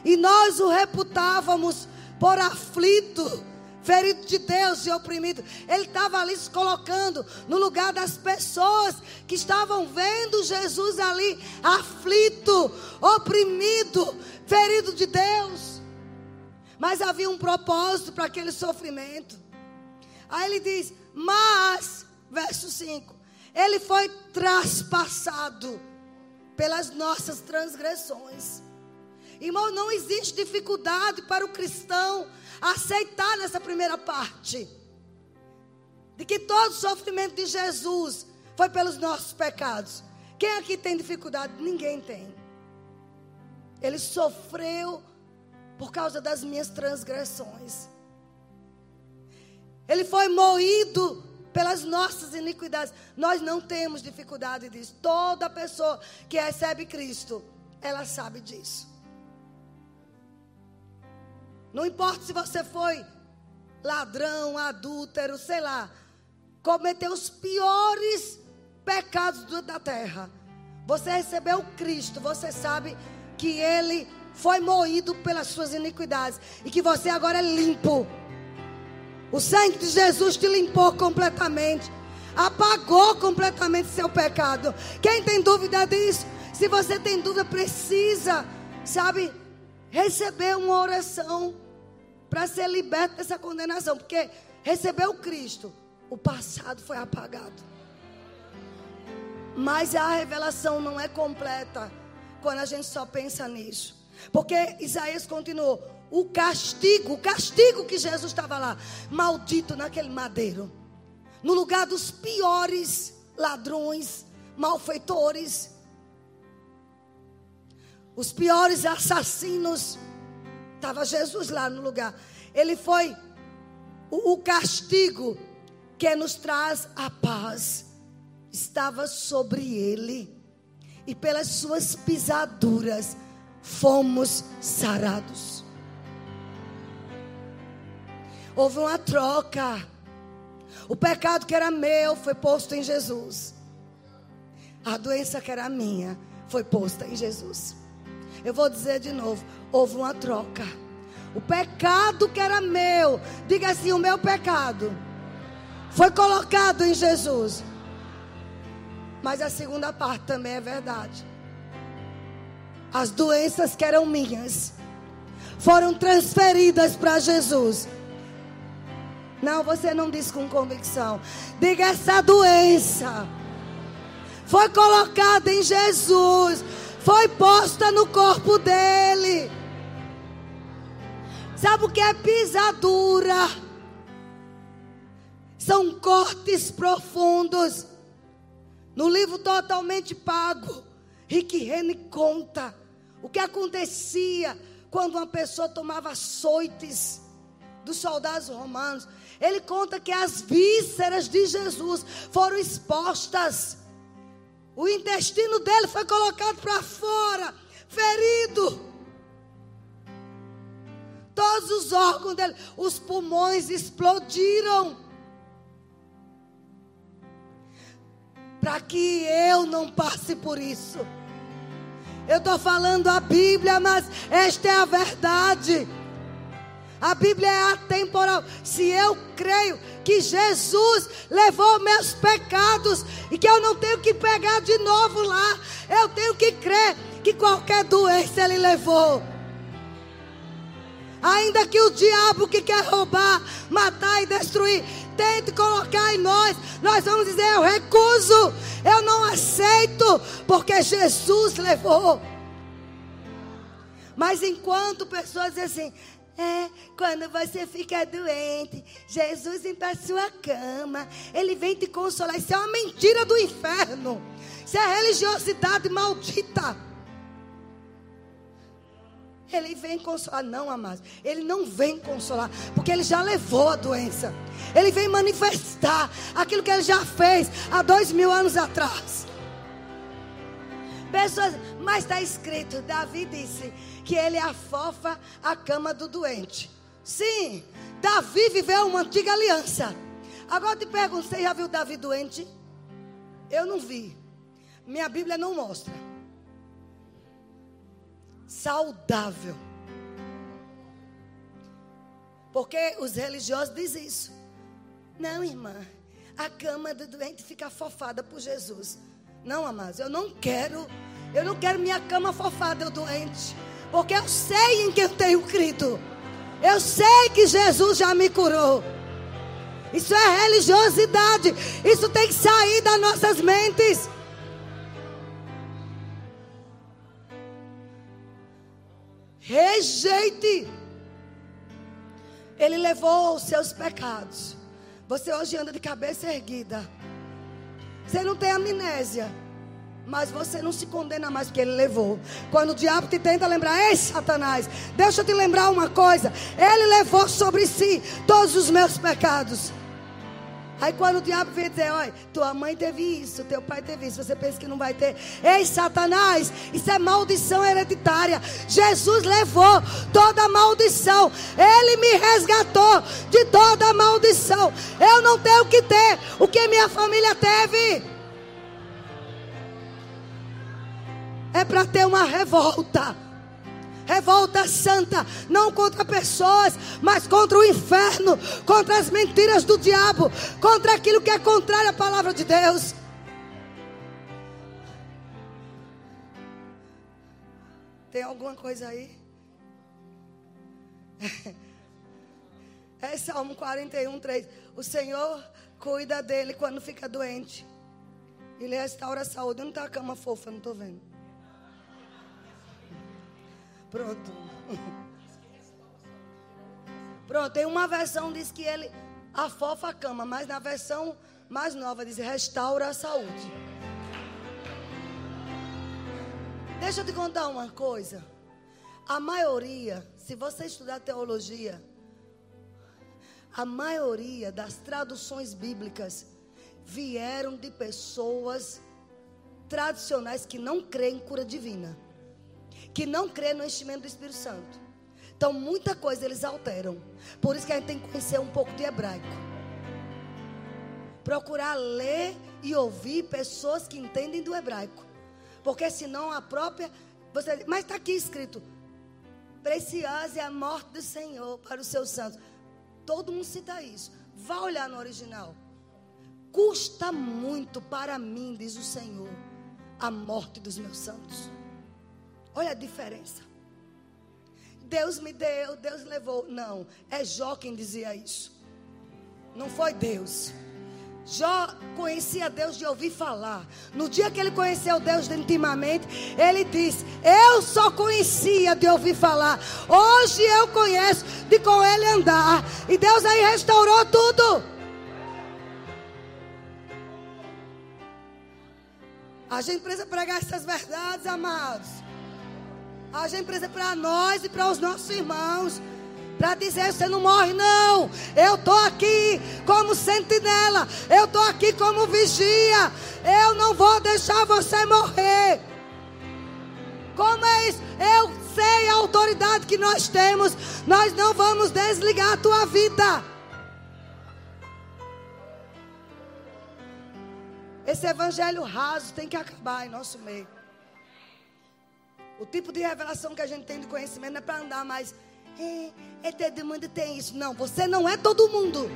E nós o reputávamos por aflito, ferido de Deus e oprimido. Ele estava ali se colocando no lugar das pessoas que estavam vendo Jesus ali, aflito, oprimido, ferido de Deus. Mas havia um propósito para aquele sofrimento. Aí ele diz: Mas, verso 5, ele foi traspassado pelas nossas transgressões. Irmão, não existe dificuldade para o cristão aceitar nessa primeira parte. De que todo o sofrimento de Jesus foi pelos nossos pecados. Quem aqui tem dificuldade? Ninguém tem. Ele sofreu por causa das minhas transgressões. Ele foi moído pelas nossas iniquidades. Nós não temos dificuldade disso. Toda pessoa que recebe Cristo, ela sabe disso. Não importa se você foi ladrão, adúltero, sei lá, cometeu os piores pecados da terra. Você recebeu Cristo, você sabe que Ele foi moído pelas suas iniquidades e que você agora é limpo. O sangue de Jesus te limpou completamente. Apagou completamente seu pecado. Quem tem dúvida disso? Se você tem dúvida, precisa, sabe, receber uma oração para ser liberto dessa condenação. Porque recebeu Cristo, o passado foi apagado. Mas a revelação não é completa quando a gente só pensa nisso. Porque Isaías continuou: o castigo, o castigo que Jesus estava lá, maldito naquele madeiro, no lugar dos piores ladrões, malfeitores, os piores assassinos, estava Jesus lá no lugar. Ele foi o, o castigo que nos traz a paz, estava sobre ele, e pelas suas pisaduras fomos sarados. Houve uma troca. O pecado que era meu foi posto em Jesus. A doença que era minha foi posta em Jesus. Eu vou dizer de novo: houve uma troca. O pecado que era meu, diga assim: o meu pecado foi colocado em Jesus. Mas a segunda parte também é verdade. As doenças que eram minhas foram transferidas para Jesus. Não, você não diz com convicção. Diga essa doença foi colocada em Jesus, foi posta no corpo dele. Sabe o que é pisadura? São cortes profundos. No livro totalmente pago, Rick Renner conta o que acontecia quando uma pessoa tomava açoites dos soldados romanos. Ele conta que as vísceras de Jesus foram expostas. O intestino dele foi colocado para fora, ferido. Todos os órgãos dele, os pulmões explodiram. Para que eu não passe por isso. Eu estou falando a Bíblia, mas esta é a verdade. A Bíblia é atemporal. Se eu creio que Jesus levou meus pecados e que eu não tenho que pegar de novo lá, eu tenho que crer que qualquer doença ele levou. Ainda que o diabo que quer roubar, matar e destruir, tente colocar em nós, nós vamos dizer: eu recuso, eu não aceito, porque Jesus levou. Mas enquanto pessoas dizem assim, é, quando você fica doente, Jesus vem para sua cama, ele vem te consolar. Isso é uma mentira do inferno. Isso é religiosidade maldita. Ele vem consolar, não, amados. Ele não vem consolar, porque ele já levou a doença. Ele vem manifestar aquilo que ele já fez há dois mil anos atrás. Pessoas, mas está escrito: Davi disse que ele afofa a cama do doente. Sim, Davi viveu uma antiga aliança. Agora te pergunto: você já viu Davi doente? Eu não vi. Minha Bíblia não mostra. Saudável. Porque os religiosos dizem isso. Não, irmã. A cama do doente fica fofada por Jesus. Não, amados, eu não quero. Eu não quero minha cama fofada, eu doente. Porque eu sei em quem eu tenho crido. Eu sei que Jesus já me curou. Isso é religiosidade. Isso tem que sair das nossas mentes. Rejeite. Ele levou os seus pecados. Você hoje anda de cabeça erguida. Você não tem amnésia. Mas você não se condena mais porque ele levou. Quando o diabo te tenta lembrar, ei Satanás, deixa eu te lembrar uma coisa. Ele levou sobre si todos os meus pecados. Aí quando o diabo vem dizer, olha, tua mãe teve isso, teu pai teve isso, você pensa que não vai ter. Ei, Satanás, isso é maldição hereditária. Jesus levou toda a maldição. Ele me resgatou de toda a maldição. Eu não tenho que ter o que minha família teve. É para ter uma revolta revolta santa, não contra pessoas, mas contra o inferno, contra as mentiras do diabo, contra aquilo que é contrário à palavra de Deus. Tem alguma coisa aí? É Salmo 41, 3. O Senhor cuida dele quando fica doente. Ele restaura a saúde. Não está a cama fofa, não estou vendo. Pronto. Pronto, tem uma versão diz que ele afofa a cama, mas na versão mais nova diz restaura a saúde. Deixa eu te contar uma coisa. A maioria, se você estudar teologia, a maioria das traduções bíblicas vieram de pessoas tradicionais que não creem em cura divina que não crê no enchimento do Espírito Santo. Então, muita coisa eles alteram. Por isso que a gente tem que conhecer um pouco de hebraico. Procurar ler e ouvir pessoas que entendem do hebraico. Porque senão a própria. Você, mas está aqui escrito: Preciosa é a morte do Senhor para os seus santos. Todo mundo cita isso. Vá olhar no original. Custa muito para mim, diz o Senhor, a morte dos meus santos. Olha a diferença. Deus me deu, Deus levou. Não, é Jó quem dizia isso. Não foi Deus. Jó conhecia Deus de ouvir falar. No dia que ele conheceu Deus intimamente, ele disse: Eu só conhecia de ouvir falar. Hoje eu conheço de com ele andar. E Deus aí restaurou tudo. A gente precisa pregar essas verdades, amados. A gente precisa para nós e para os nossos irmãos. Para dizer, você não morre, não. Eu estou aqui como sentinela. Eu estou aqui como vigia. Eu não vou deixar você morrer. Como é isso? Eu sei a autoridade que nós temos. Nós não vamos desligar a tua vida. Esse evangelho raso tem que acabar em nosso meio. O tipo de revelação que a gente tem de conhecimento não é para andar mais. É, é todo mundo tem isso. Não, você não é todo mundo.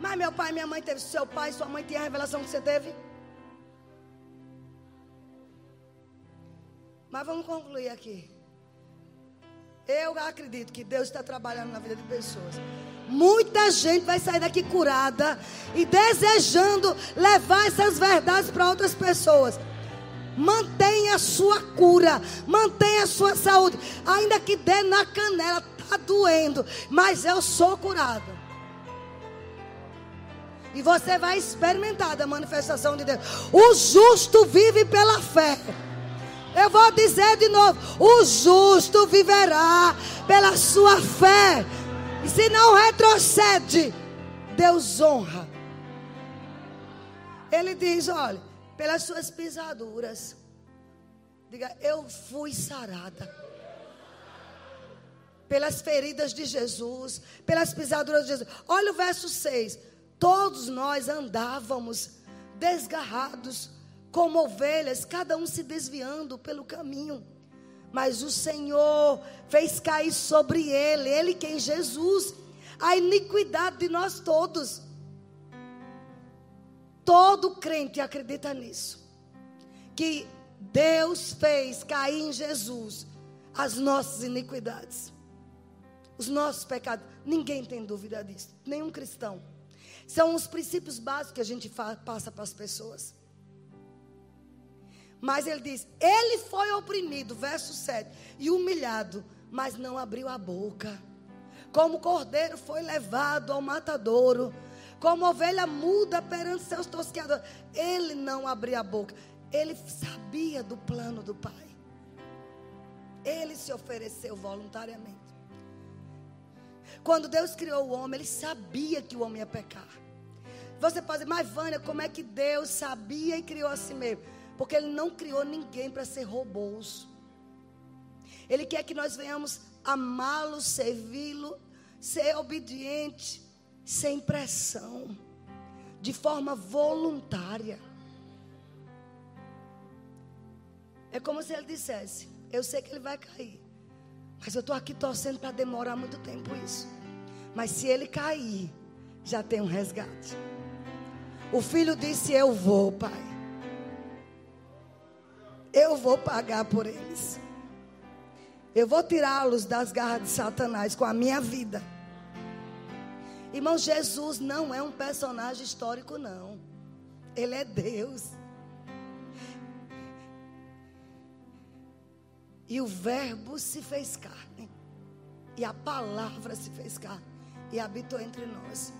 Mas meu pai minha mãe teve. Seu pai sua mãe tinham a revelação que você teve? Mas vamos concluir aqui. Eu acredito que Deus está trabalhando na vida de pessoas. Muita gente vai sair daqui curada e desejando levar essas verdades para outras pessoas. Mantenha a sua cura, mantenha a sua saúde. Ainda que dê na canela, está doendo, mas eu sou curado. E você vai experimentar da manifestação de Deus. O justo vive pela fé. Eu vou dizer de novo: o justo viverá pela sua fé. E se não retrocede, Deus honra. Ele diz: olha, pelas suas pisaduras. Diga, eu fui sarada. Pelas feridas de Jesus, pelas pisaduras de Jesus. Olha o verso 6. Todos nós andávamos desgarrados, como ovelhas, cada um se desviando pelo caminho. Mas o Senhor fez cair sobre ele, ele quem Jesus, a iniquidade de nós todos. Todo crente acredita nisso. Que Deus fez cair em Jesus as nossas iniquidades, os nossos pecados. Ninguém tem dúvida disso, nenhum cristão. São os princípios básicos que a gente passa para as pessoas. Mas ele diz: Ele foi oprimido, verso 7, e humilhado, mas não abriu a boca. Como cordeiro foi levado ao matadouro, como ovelha muda perante seus tosqueadores. Ele não abriu a boca. Ele sabia do plano do Pai. Ele se ofereceu voluntariamente. Quando Deus criou o homem, ele sabia que o homem ia pecar. Você pode dizer, mas Vânia, como é que Deus sabia e criou assim mesmo? Porque Ele não criou ninguém para ser robôs. Ele quer que nós venhamos amá-lo, servi-lo, ser obediente, sem pressão, de forma voluntária. É como se ele dissesse: Eu sei que ele vai cair, mas eu estou aqui torcendo para demorar muito tempo isso. Mas se ele cair, já tem um resgate. O filho disse: Eu vou, pai. Eu vou pagar por eles. Eu vou tirá-los das garras de Satanás com a minha vida. Irmão, Jesus não é um personagem histórico, não. Ele é Deus. E o Verbo se fez carne. E a palavra se fez carne. E habitou entre nós.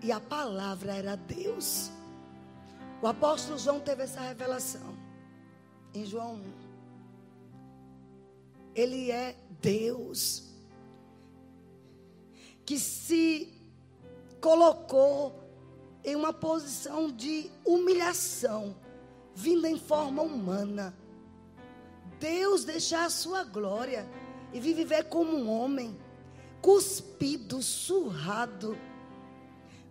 E a palavra era Deus. O apóstolo João teve essa revelação em João 1. Ele é Deus que se colocou em uma posição de humilhação, vinda em forma humana. Deus deixar a sua glória e viver como um homem, cuspido, surrado,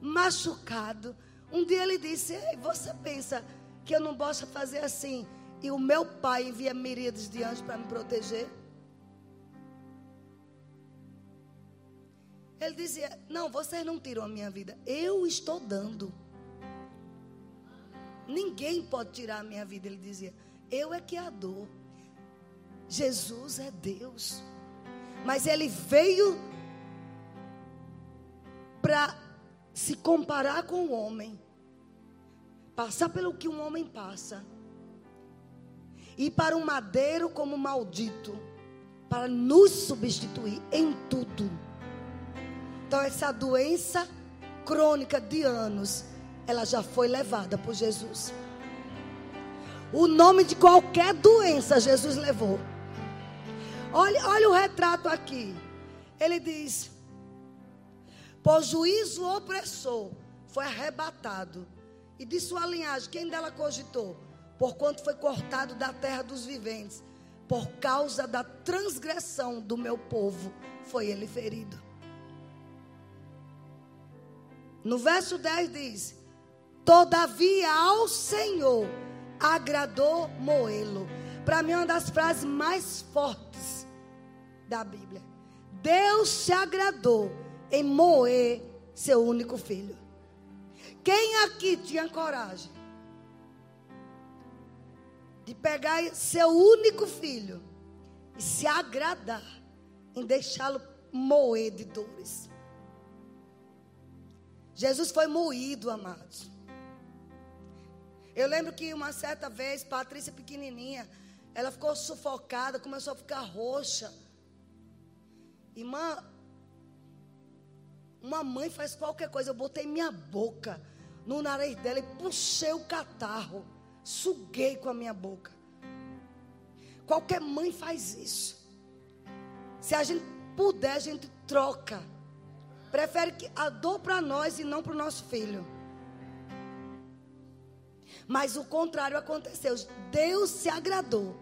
machucado. Um dia ele disse: Você pensa que eu não posso fazer assim? E o meu pai envia miríades de anjos para me proteger. Ele dizia: Não, vocês não tiram a minha vida. Eu estou dando. Ninguém pode tirar a minha vida. Ele dizia: Eu é que a dou. Jesus é Deus. Mas ele veio para se comparar com o homem. Passar pelo que um homem passa e para um madeiro como maldito, para nos substituir em tudo. Então, essa doença crônica de anos, ela já foi levada por Jesus. O nome de qualquer doença Jesus levou. Olha, olha o retrato aqui. Ele diz: Por juízo opressor foi arrebatado, e de sua linhagem, quem dela cogitou? porquanto foi cortado da terra dos viventes, por causa da transgressão do meu povo, foi ele ferido. No verso 10 diz: Todavia ao Senhor agradou Moelo. Para mim, é uma das frases mais fortes da Bíblia. Deus se agradou em moer seu único filho. Quem aqui tinha coragem de pegar seu único filho e se agradar em deixá-lo moer de dores. Jesus foi moído, amados. Eu lembro que uma certa vez, Patrícia pequenininha, ela ficou sufocada, começou a ficar roxa. Irmã, uma mãe faz qualquer coisa, eu botei minha boca no nariz dela e puxei o catarro suguei com a minha boca. Qualquer mãe faz isso. Se a gente puder, a gente troca. Prefere que a dor para nós e não para o nosso filho. Mas o contrário aconteceu. Deus se agradou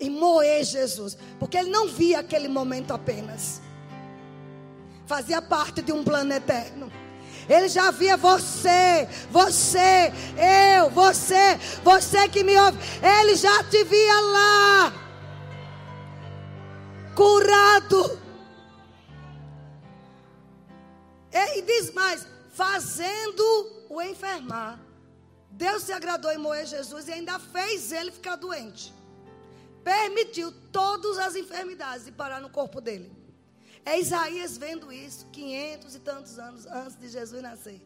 em moer Jesus, porque ele não via aquele momento apenas. Fazia parte de um plano eterno. Ele já via você, você, eu, você, você que me ouve. Ele já te via lá, curado. E diz mais: fazendo o enfermar. Deus se agradou em moer Jesus e ainda fez ele ficar doente. Permitiu todas as enfermidades de parar no corpo dele. É Isaías vendo isso, 500 e tantos anos antes de Jesus nascer.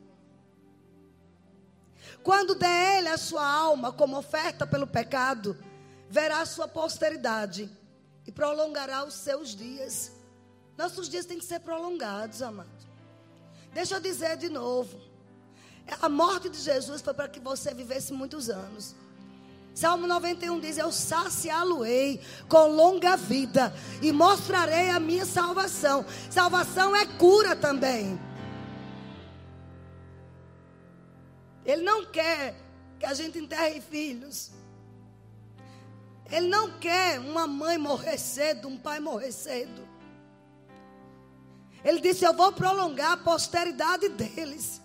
Quando der ele a sua alma como oferta pelo pecado, verá a sua posteridade e prolongará os seus dias. Nossos dias têm que ser prolongados, amados. Deixa eu dizer de novo. A morte de Jesus foi para que você vivesse muitos anos. Salmo 91 diz: Eu saciá-lo-ei com longa vida e mostrarei a minha salvação. Salvação é cura também. Ele não quer que a gente enterre filhos. Ele não quer uma mãe morrer cedo, um pai morrer cedo. Ele disse: Eu vou prolongar a posteridade deles.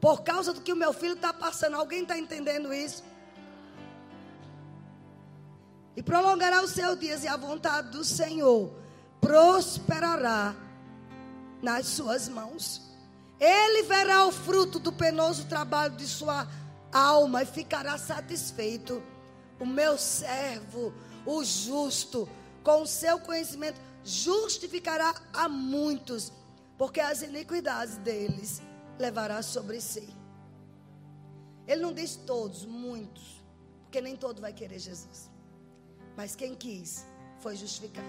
Por causa do que o meu filho está passando. Alguém está entendendo isso? e prolongará os seus dias, e a vontade do Senhor prosperará nas suas mãos. Ele verá o fruto do penoso trabalho de sua alma e ficará satisfeito. O meu servo, o justo, com o seu conhecimento, justificará a muitos, porque as iniquidades deles levará sobre si. Ele não diz todos, muitos, porque nem todo vai querer Jesus. Mas quem quis foi justificado.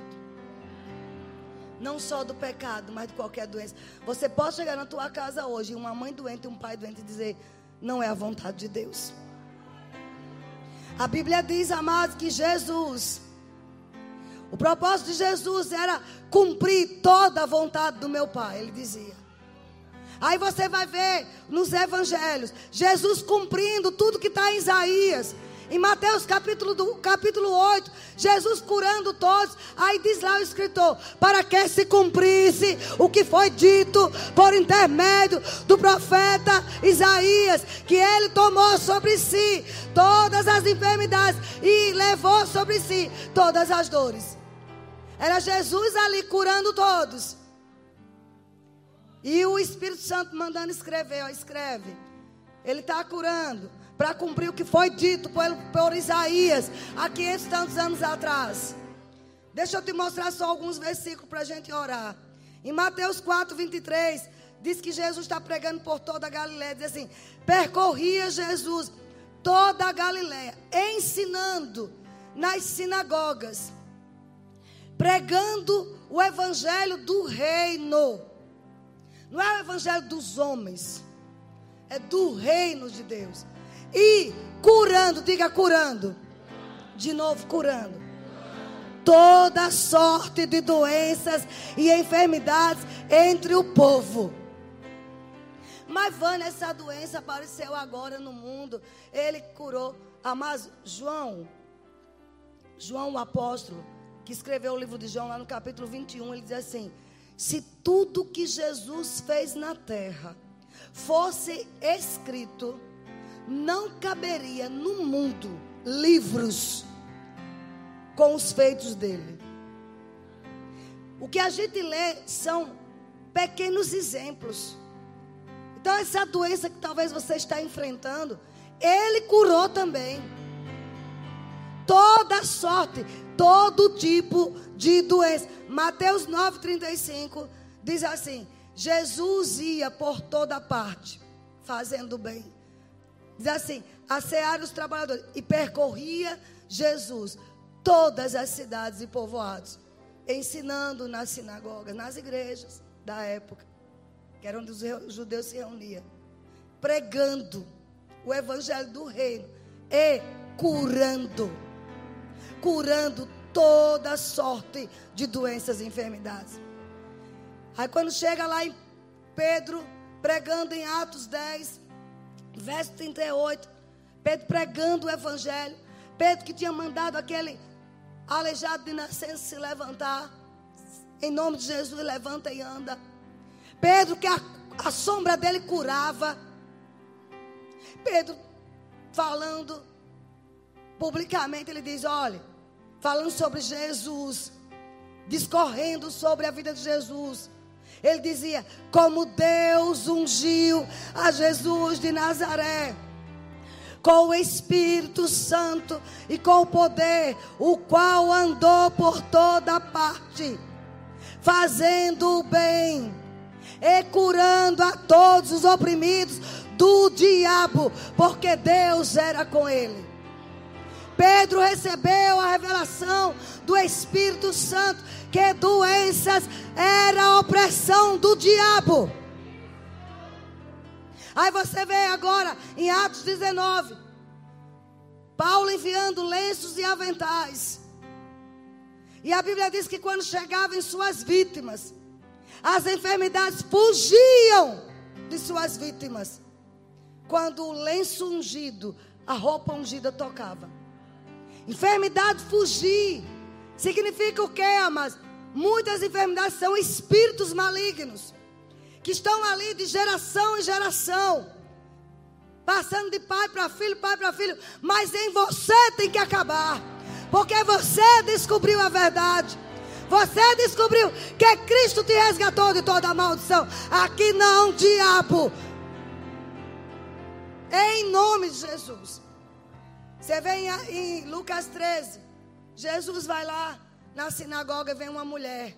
Não só do pecado, mas de qualquer doença. Você pode chegar na tua casa hoje uma mãe doente e um pai doente e dizer: não é a vontade de Deus. A Bíblia diz, amados, que Jesus, o propósito de Jesus era cumprir toda a vontade do meu Pai, ele dizia. Aí você vai ver nos evangelhos, Jesus cumprindo tudo que está em Isaías. Em Mateus capítulo, do, capítulo 8, Jesus curando todos. Aí diz lá o escritor: para que se cumprisse o que foi dito por intermédio do profeta Isaías, que ele tomou sobre si todas as enfermidades e levou sobre si todas as dores. Era Jesus ali curando todos. E o Espírito Santo mandando escrever, ó, escreve. Ele está curando para cumprir o que foi dito por, por Isaías há 500 tantos anos atrás. Deixa eu te mostrar só alguns versículos para a gente orar. Em Mateus 4, 23, diz que Jesus está pregando por toda a Galiléia. Diz assim: percorria Jesus toda a Galiléia, ensinando nas sinagogas, pregando o evangelho do reino. Não é o evangelho dos homens, é do reino de Deus e curando, diga curando. De novo, curando. Toda sorte de doenças e enfermidades entre o povo. Mas, Vânia, essa doença apareceu agora no mundo. Ele curou. Ah, mas João, João o apóstolo, que escreveu o livro de João lá no capítulo 21, ele diz assim: Se tudo que Jesus fez na terra fosse escrito, não caberia no mundo livros com os feitos dele. O que a gente lê são pequenos exemplos. Então, essa doença que talvez você está enfrentando, ele curou também. Toda sorte, todo tipo de doença. Mateus 9,35 diz assim: Jesus ia por toda parte, fazendo bem Diz assim: assear os trabalhadores. E percorria Jesus todas as cidades e povoados, ensinando nas sinagogas, nas igrejas da época, que era onde os judeus se reuniam, pregando o evangelho do reino e curando, curando toda sorte de doenças e enfermidades. Aí quando chega lá em Pedro, pregando em Atos 10, verso 38. Pedro pregando o evangelho. Pedro que tinha mandado aquele aleijado de nascença se levantar. Em nome de Jesus, levanta e anda. Pedro que A sombra dele curava. Pedro falando publicamente, ele diz: olha, falando sobre Jesus, discorrendo sobre a vida de Jesus. Ele dizia: como Deus ungiu a Jesus de Nazaré com o Espírito Santo e com o poder, o qual andou por toda parte, fazendo o bem e curando a todos os oprimidos do diabo, porque Deus era com ele. Pedro recebeu a revelação do Espírito Santo que doenças era a opressão do diabo. Aí você vê agora em Atos 19, Paulo enviando lenços e aventais. E a Bíblia diz que quando chegavam em suas vítimas, as enfermidades fugiam de suas vítimas. Quando o lenço ungido, a roupa ungida tocava. Enfermidade fugir. Significa o que, amados? Muitas enfermidades são espíritos malignos que estão ali de geração em geração, passando de pai para filho, pai para filho, mas em você tem que acabar, porque você descobriu a verdade. Você descobriu que Cristo te resgatou de toda maldição. Aqui não, diabo. Em nome de Jesus. Você vê em, Lucas 13. Jesus vai lá na sinagoga vem uma mulher.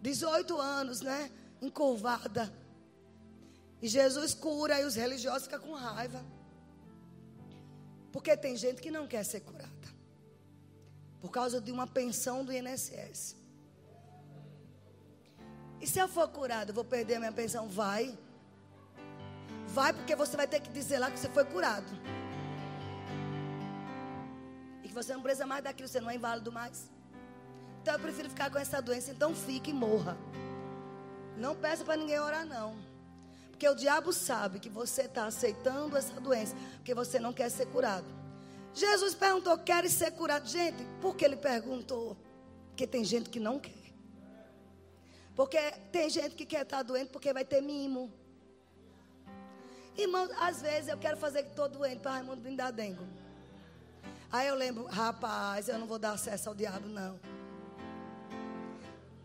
18 anos, né? encurvada. E Jesus cura e os religiosos ficam com raiva. Porque tem gente que não quer ser curada. Por causa de uma pensão do INSS. E se eu for curado, eu vou perder a minha pensão? Vai. Vai porque você vai ter que dizer lá que você foi curado. Que você não precisa mais daquilo, você não é inválido mais. Então eu prefiro ficar com essa doença, então fique e morra. Não peça para ninguém orar, não. Porque o diabo sabe que você está aceitando essa doença, porque você não quer ser curado. Jesus perguntou: queres ser curado? Gente, por que ele perguntou? Porque tem gente que não quer. Porque tem gente que quer estar tá doente porque vai ter mimo. Irmão, às vezes eu quero fazer que estou doente para Raimundo me dar dengo. Aí eu lembro, rapaz, eu não vou dar acesso ao diabo, não.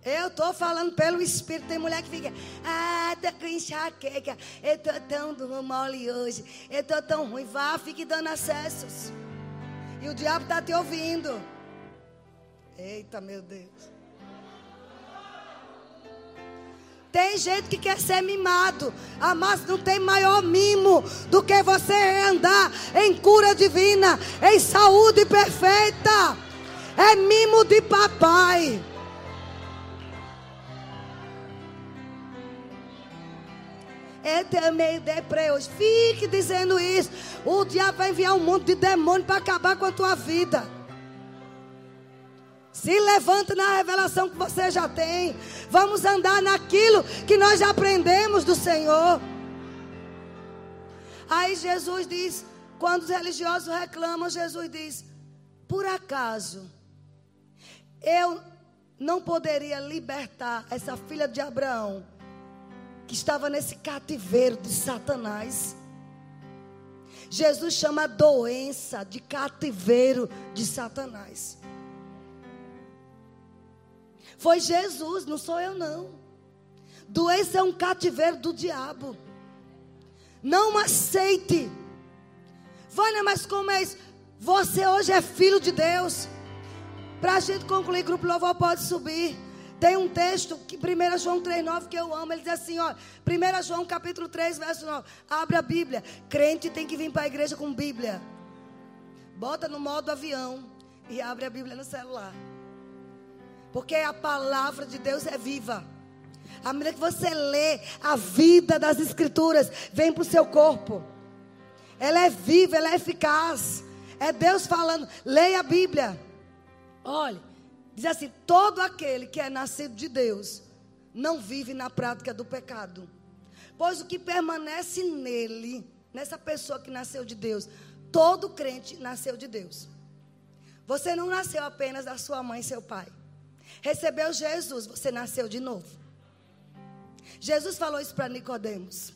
Eu estou falando pelo Espírito. Tem mulher que fica, ah, tô com enxaqueca. Eu tô tão mole hoje. Eu tô tão ruim. Vá, fique dando acessos. E o diabo está te ouvindo. Eita, meu Deus. Tem gente que quer ser mimado. Ah, mas não tem maior mimo do que você andar em cura divina, em saúde perfeita. É mimo de papai. Tenho meio deprê hoje. Fique dizendo isso. O diabo vai enviar um monte de demônio para acabar com a tua vida. Se levanta na revelação que você já tem. Vamos andar naquilo que nós já aprendemos do Senhor. Aí Jesus diz: quando os religiosos reclamam, Jesus diz: por acaso eu não poderia libertar essa filha de Abraão que estava nesse cativeiro de Satanás. Jesus chama a doença de cativeiro de Satanás. Foi Jesus, não sou eu não. Doença é um cativeiro do diabo. Não aceite. Vânia, mas como é isso? Você hoje é filho de Deus. Para a gente concluir, grupo louvor pode subir. Tem um texto, que 1 João 3,9, que eu amo. Ele diz assim: ó, 1 João capítulo 3, verso 9. Abre a Bíblia. Crente tem que vir para a igreja com Bíblia. Bota no modo avião e abre a Bíblia no celular. Porque a palavra de Deus é viva. À medida que você lê, a vida das Escrituras vem para o seu corpo. Ela é viva, ela é eficaz. É Deus falando. Leia a Bíblia. Olha. Diz assim: todo aquele que é nascido de Deus não vive na prática do pecado. Pois o que permanece nele, nessa pessoa que nasceu de Deus, todo crente nasceu de Deus. Você não nasceu apenas da sua mãe e seu pai. Recebeu Jesus, você nasceu de novo. Jesus falou isso para Nicodemos,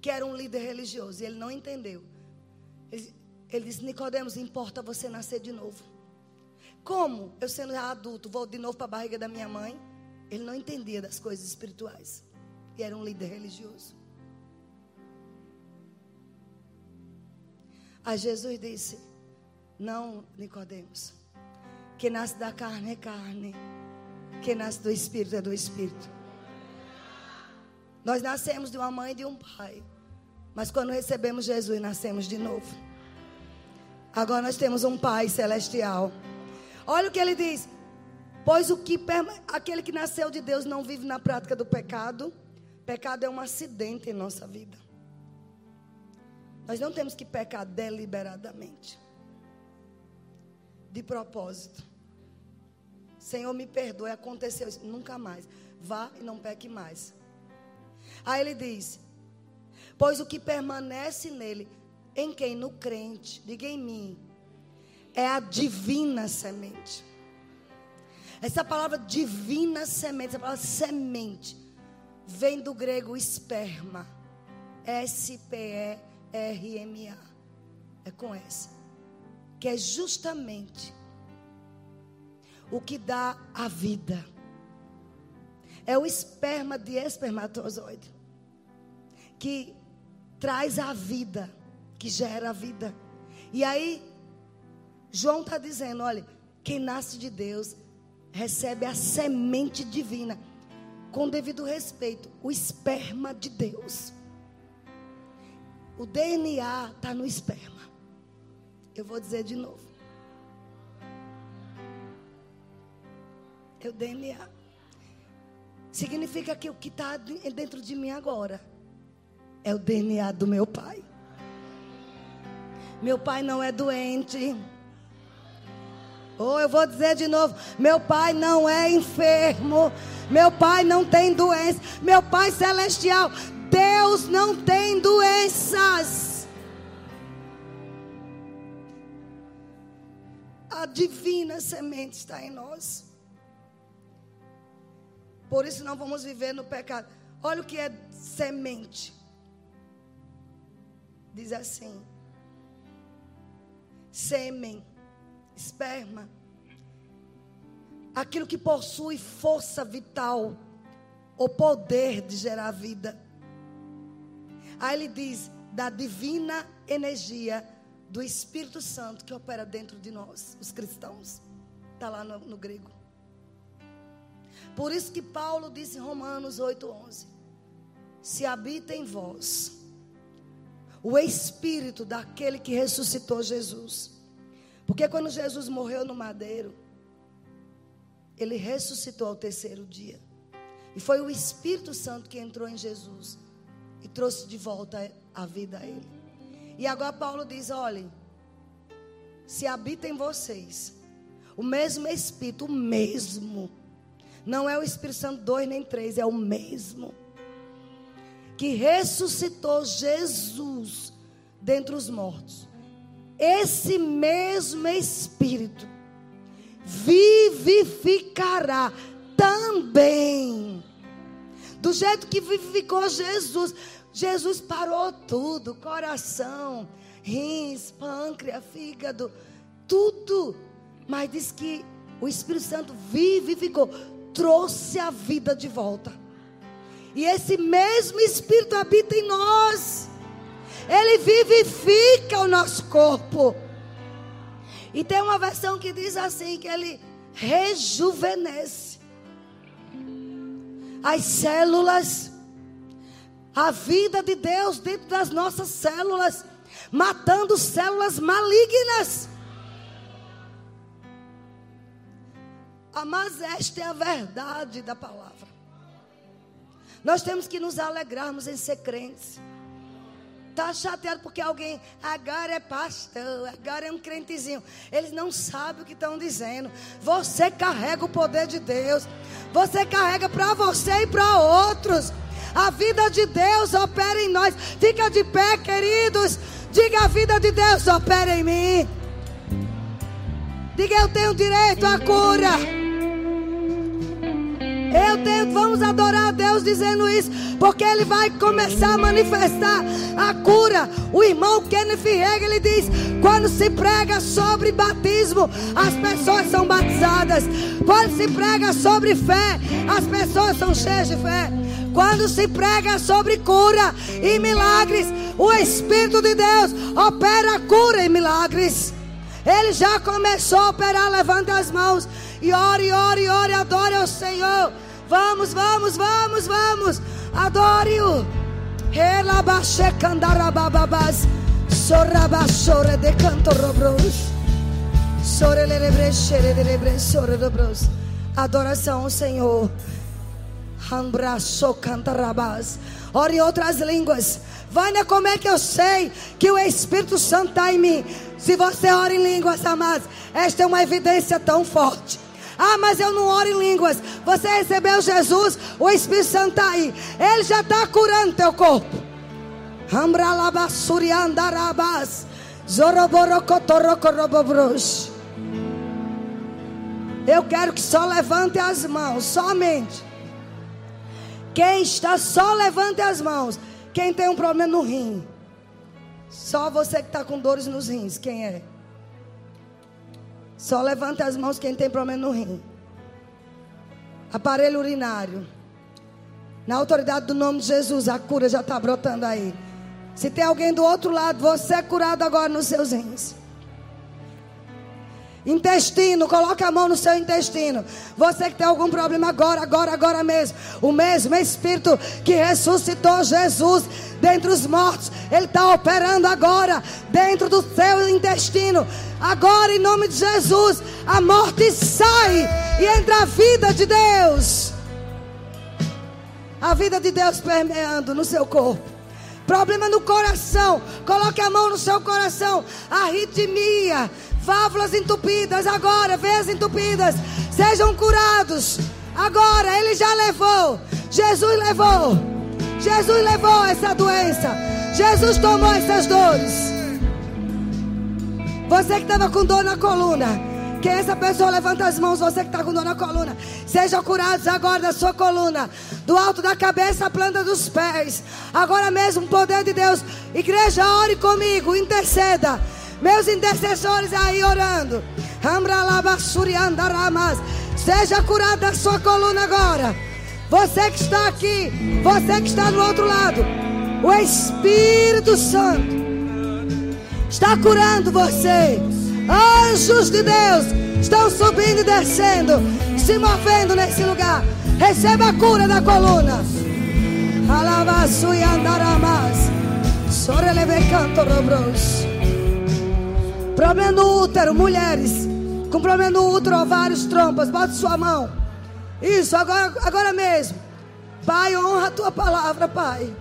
que era um líder religioso, e ele não entendeu. Ele, ele disse: Nicodemos, importa você nascer de novo. Como eu sendo adulto vou de novo para a barriga da minha mãe? Ele não entendia das coisas espirituais. E era um líder religioso. Aí Jesus disse: Não, Nicodemos. Quem nasce da carne é carne. Quem nasce do espírito é do espírito. Nós nascemos de uma mãe e de um pai. Mas quando recebemos Jesus, nascemos de novo. Agora nós temos um Pai celestial. Olha o que ele diz: Pois o que aquele que nasceu de Deus não vive na prática do pecado. Pecado é um acidente em nossa vida. Nós não temos que pecar deliberadamente. De propósito. Senhor, me perdoe, aconteceu isso. Nunca mais. Vá e não peque mais. Aí ele diz: Pois o que permanece nele, em quem? No crente, diga em mim, é a divina semente. Essa palavra divina semente, essa palavra semente, vem do grego esperma. S-P-E-R-M-A. É com essa. Que é justamente o que dá a vida. É o esperma de espermatozoide. Que traz a vida, que gera a vida. E aí, João está dizendo: olha, quem nasce de Deus recebe a semente divina, com devido respeito, o esperma de Deus. O DNA está no esperma. Eu vou dizer de novo. O DNA. Significa que o que está dentro de mim agora é o DNA do meu pai. Meu pai não é doente. Ou oh, eu vou dizer de novo: meu pai não é enfermo. Meu pai não tem doença. Meu pai celestial, Deus não tem doenças. A divina semente está em nós. Por isso não vamos viver no pecado. Olha o que é semente diz assim: sêmen, esperma, aquilo que possui força vital, o poder de gerar vida. Aí ele diz da divina energia do Espírito Santo que opera dentro de nós, os cristãos. Está lá no, no, grego. Por isso que Paulo disse em Romanos 8,11: Se habita em vós o espírito daquele que ressuscitou Jesus. Porque quando Jesus morreu no madeiro, ele ressuscitou ao terceiro dia. E foi o Espírito Santo que entrou em Jesus e trouxe de volta a vida a ele. E agora Paulo diz: olhe, se habita em vocês o mesmo Espírito, o mesmo. Não é o Espírito Santo dois nem três, é o mesmo que ressuscitou Jesus dentre os mortos. Esse mesmo Espírito vivificará também. Do jeito que vivificou Jesus. Jesus parou tudo: coração, rins, pâncreas, fígado, tudo. Mas diz que o Espírito Santo vivificou, trouxe a vida de volta. E esse mesmo Espírito habita em nós. Ele vivifica o nosso corpo. E tem uma versão que diz assim: que ele rejuvenesce as células, a vida de Deus dentro das nossas células, matando células malignas. Mas esta é a verdade da palavra. Nós temos que nos alegrarmos em ser crentes. Está chateado porque alguém agora é pastor, agora é um crentezinho. Eles não sabem o que estão dizendo. Você carrega o poder de Deus. Você carrega para você e para outros. A vida de Deus opera em nós. Fica de pé, queridos. Diga a vida de Deus opera em mim. Diga eu tenho direito à cura. Eu tenho, vamos adorar a Deus dizendo isso, porque Ele vai começar a manifestar a cura. O irmão Kenneth Hegel ele diz: quando se prega sobre batismo, as pessoas são batizadas. Quando se prega sobre fé, as pessoas são cheias de fé. Quando se prega sobre cura e milagres, o Espírito de Deus opera cura e milagres. Ele já começou a operar. Levante as mãos e ore, ore, ore, adore ao Senhor. Vamos, vamos, vamos, vamos. Adore-o. Relabaxe candarabababas. Sorabachore de canto robros. Adoração ao Senhor. Ore em outras línguas. Vânia, como é que eu sei que o Espírito Santo está em mim? Se você ora em línguas, amados, esta é uma evidência tão forte. Ah, mas eu não oro em línguas. Você recebeu Jesus, o Espírito Santo está aí. Ele já está curando teu corpo. Eu quero que só levante as mãos, somente. Quem está só levante as mãos. Quem tem um problema no rim. Só você que está com dores nos rins. Quem é? Só levanta as mãos quem tem problema no rim. Aparelho urinário. Na autoridade do nome de Jesus, a cura já está brotando aí. Se tem alguém do outro lado, você é curado agora nos seus rins. Intestino, coloque a mão no seu intestino. Você que tem algum problema agora, agora, agora mesmo. O mesmo Espírito que ressuscitou Jesus dentre os mortos, Ele está operando agora dentro do seu intestino. Agora, em nome de Jesus, a morte sai e entra a vida de Deus. A vida de Deus permeando no seu corpo. Problema no coração, coloque a mão no seu coração. Arritmia, válvulas entupidas, agora, veias entupidas, sejam curados. Agora, Ele já levou. Jesus levou. Jesus levou essa doença. Jesus tomou essas dores. Você que estava com dor na coluna. Que essa pessoa levanta as mãos, você que está com dor na coluna. Seja curado agora da sua coluna. Do alto da cabeça à planta dos pés. Agora mesmo, poder de Deus. Igreja, ore comigo, interceda. Meus intercessores aí orando. Seja curado da sua coluna agora. Você que está aqui, você que está do outro lado. O Espírito Santo está curando você. Anjos de Deus estão subindo e descendo, se movendo nesse lugar. Receba a cura da coluna. Alavaçu e andaramas. Soreleve canto robros. Problema no útero, mulheres. Com problema no útero, ovários, trompas. Bote sua mão. Isso, agora, agora mesmo. Pai, honra a tua palavra, Pai.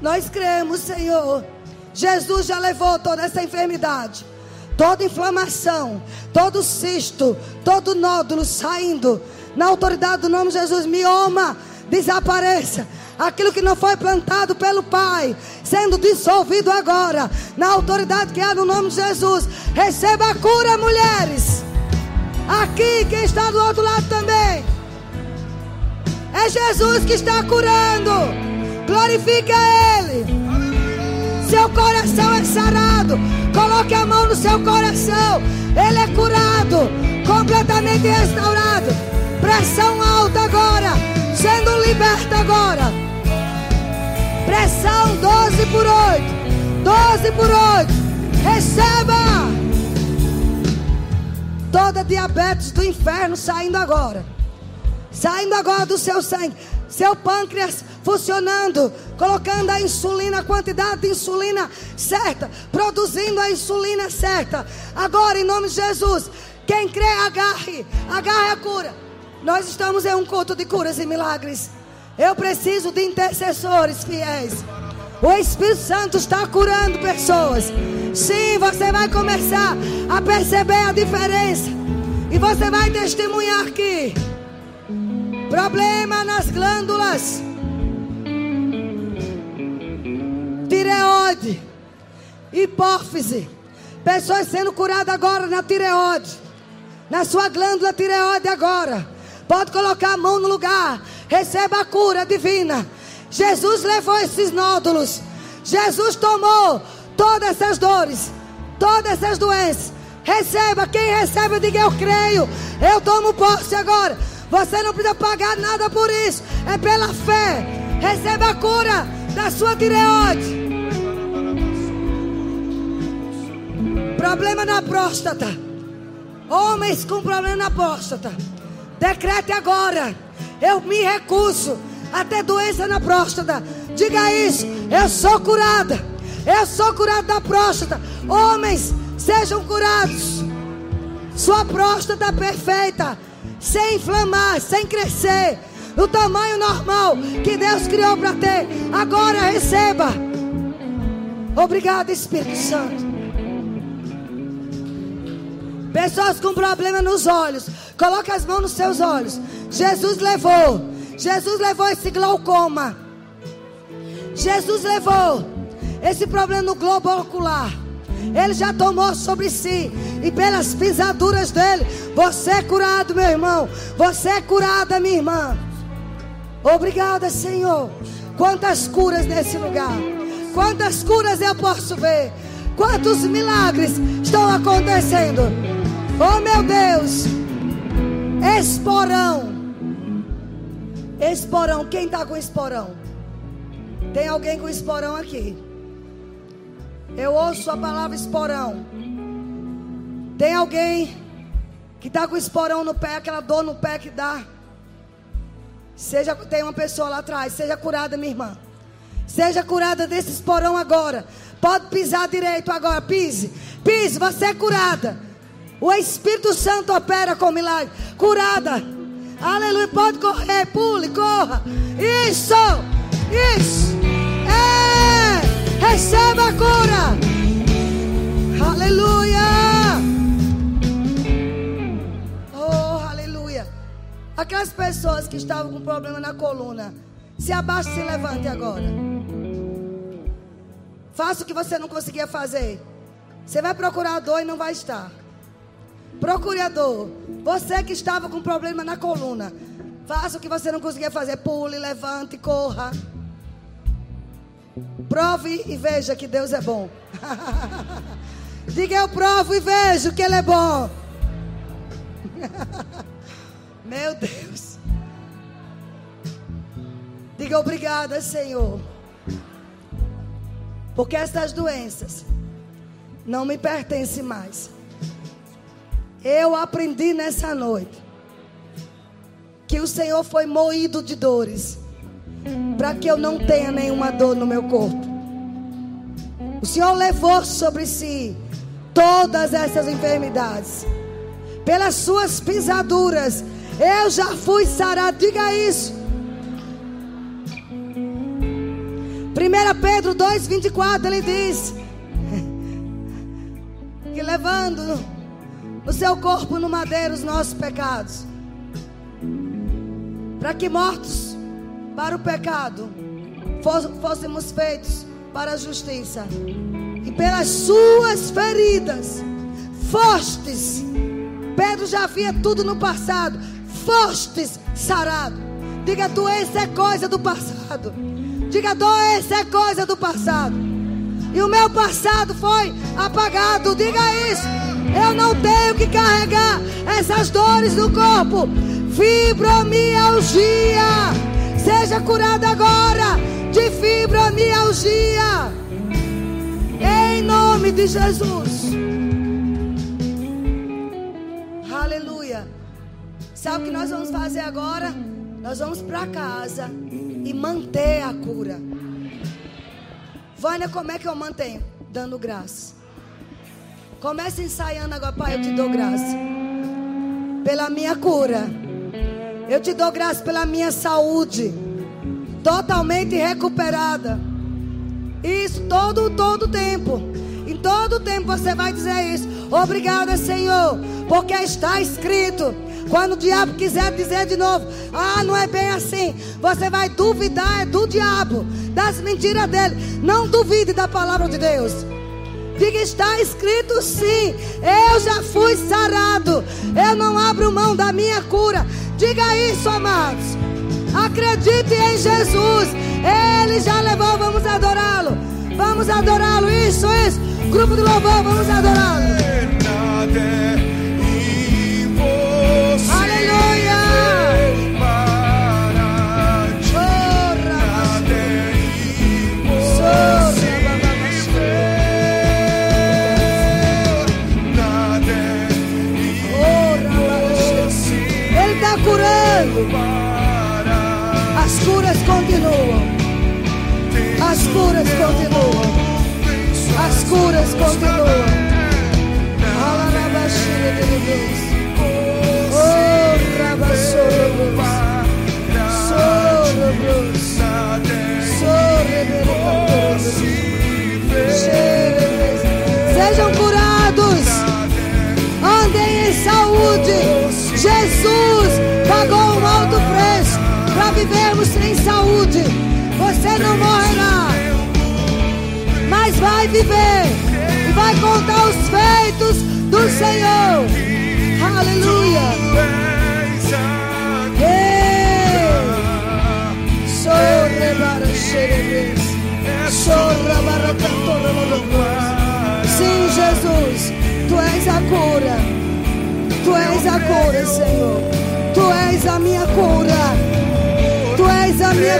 Nós cremos, Senhor. Jesus já levou toda essa enfermidade. Toda inflamação, todo cisto, todo nódulo saindo. Na autoridade do nome de Jesus, mioma, desapareça aquilo que não foi plantado pelo Pai, sendo dissolvido agora, na autoridade que há no nome de Jesus. Receba a cura, mulheres. Aqui, quem está do outro lado também. É Jesus que está curando. Glorifique a Ele. Seu coração é sarado. Coloque a mão no seu coração. Ele é curado. Completamente restaurado. Pressão alta agora. Sendo liberta agora. Pressão 12 por 8. 12 por 8. Receba. Toda diabetes do inferno saindo agora. Saindo agora do seu sangue. Seu pâncreas funcionando, colocando a insulina, a quantidade de insulina certa, produzindo a insulina certa. Agora, em nome de Jesus, quem crê, agarre, agarre a cura. Nós estamos em um culto de curas e milagres. Eu preciso de intercessores fiéis. O Espírito Santo está curando pessoas. Sim, você vai começar a perceber a diferença. E você vai testemunhar que problema nas glândulas, tireoide, hipófise, pessoas sendo curadas agora na tireoide, na sua glândula tireoide agora Pode colocar a mão no lugar. Receba a cura divina. Jesus levou esses nódulos. Jesus tomou todas essas dores, todas essas doenças. Receba, quem recebe, diga eu creio. Eu tomo posse agora. Você não precisa pagar nada por isso. É pela fé. Receba a cura da sua tireoide. Problema na próstata. Homens com problema na próstata. Decrete agora. Eu me recuso a ter doença na próstata. Diga isso. Eu sou curada. Eu sou curada da próstata. Homens, sejam curados. Sua próstata perfeita. Sem inflamar, sem crescer. No tamanho normal que Deus criou para ter. Agora receba. Obrigado, Espírito Santo. Pessoas com problema nos olhos. Coloque as mãos nos seus olhos. Jesus levou. Jesus levou esse glaucoma. Jesus levou esse problema no globo ocular. Ele já tomou sobre si. E pelas pisaduras dele, você é curado, meu irmão. Você é curada, minha irmã. Obrigada, Senhor. Quantas curas nesse lugar. Quantas curas eu posso ver. Quantos milagres estão acontecendo. Oh meu Deus! Esporão. Esporão. Quem está com esporão? Tem alguém com esporão aqui? Eu ouço a palavra esporão. Tem alguém que está com esporão no pé, aquela dor no pé que dá? Seja, tem uma pessoa lá atrás, seja curada, minha irmã. Seja curada desse esporão agora. Pode pisar direito agora, pise. Pise, você é curada. O Espírito Santo opera com milagre. Curada. Aleluia. Pode correr, pule, corra. Isso. Isso. É. Receba a cura. Aleluia. Oh, aleluia. Aquelas pessoas que estavam com problema na coluna. Se abaixe e se levante agora. Faça o que você não conseguia fazer. Você vai procurar a dor e não vai estar. Procure a dor. Você que estava com problema na coluna. Faça o que você não conseguia fazer. Pule, levante, corra. Prove e veja que Deus é bom. *laughs* Diga eu provo e vejo que Ele é bom. *laughs* Meu Deus. Diga obrigada, Senhor. Porque essas doenças não me pertencem mais. Eu aprendi nessa noite que o Senhor foi moído de dores para que eu não tenha nenhuma dor no meu corpo. O Senhor levou sobre si todas essas enfermidades. Pelas suas pisaduras, eu já fui sarado. Diga isso. 1 Pedro 2,24 ele diz: que levando no seu corpo no madeiro os nossos pecados. Para que mortos para o pecado fôssemos feitos para a justiça. E pelas suas feridas fostes. Pedro já via tudo no passado. Fostes sarado. Diga, doença é coisa do passado. Diga, doença é coisa do passado. E o meu passado foi apagado. Diga isso. Eu não tenho que carregar essas dores no corpo. Fibromialgia. Seja curada agora de fibromialgia. Em nome de Jesus. Aleluia. Sabe o que nós vamos fazer agora? Nós vamos para casa e manter a cura. Vânia, como é que eu mantenho? Dando graça. Comece ensaiando agora, Pai. Eu te dou graça pela minha cura. Eu te dou graça pela minha saúde totalmente recuperada. Isso todo todo tempo. Em todo tempo você vai dizer isso. Obrigada, Senhor, porque está escrito. Quando o diabo quiser dizer de novo, ah, não é bem assim. Você vai duvidar é do diabo, das mentiras dele. Não duvide da palavra de Deus. Diga, está escrito sim. Eu já fui sarado. Eu não abro mão da minha cura. Diga isso, amados. Acredite em Jesus. Ele já levou, vamos adorá-lo. Vamos adorá-lo. Isso, isso. Grupo do louvor, vamos adorá-lo.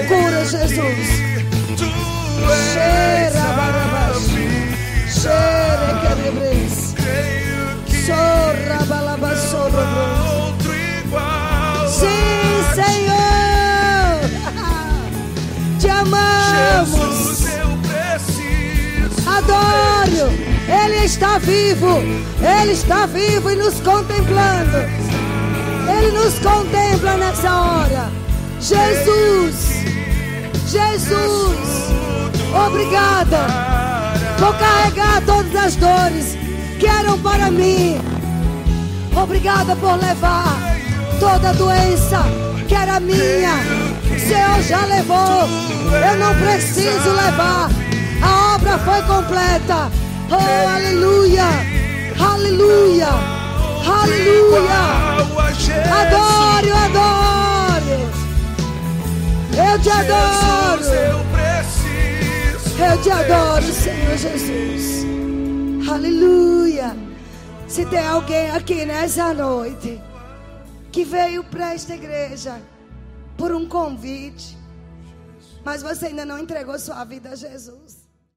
Cura, Jesus. Cheira, Xere querebres. Sorra balaba sorra Sim, Senhor. *laughs* Te amamos. Adoro. Ele está vivo. Ele está vivo e nos contemplando. Ele nos contempla nessa hora. Jesus. Jesus. Obrigada. Vou carregar todas as dores que eram para mim. Obrigada por levar toda doença que era minha. O Senhor já levou. Eu não preciso levar. A obra foi completa. Oh, aleluia. Aleluia. Aleluia. Adoro, adoro. Eu te adoro. Eu te adoro, Senhor Jesus. Aleluia. Se tem alguém aqui nessa noite que veio para esta igreja por um convite, mas você ainda não entregou sua vida a Jesus.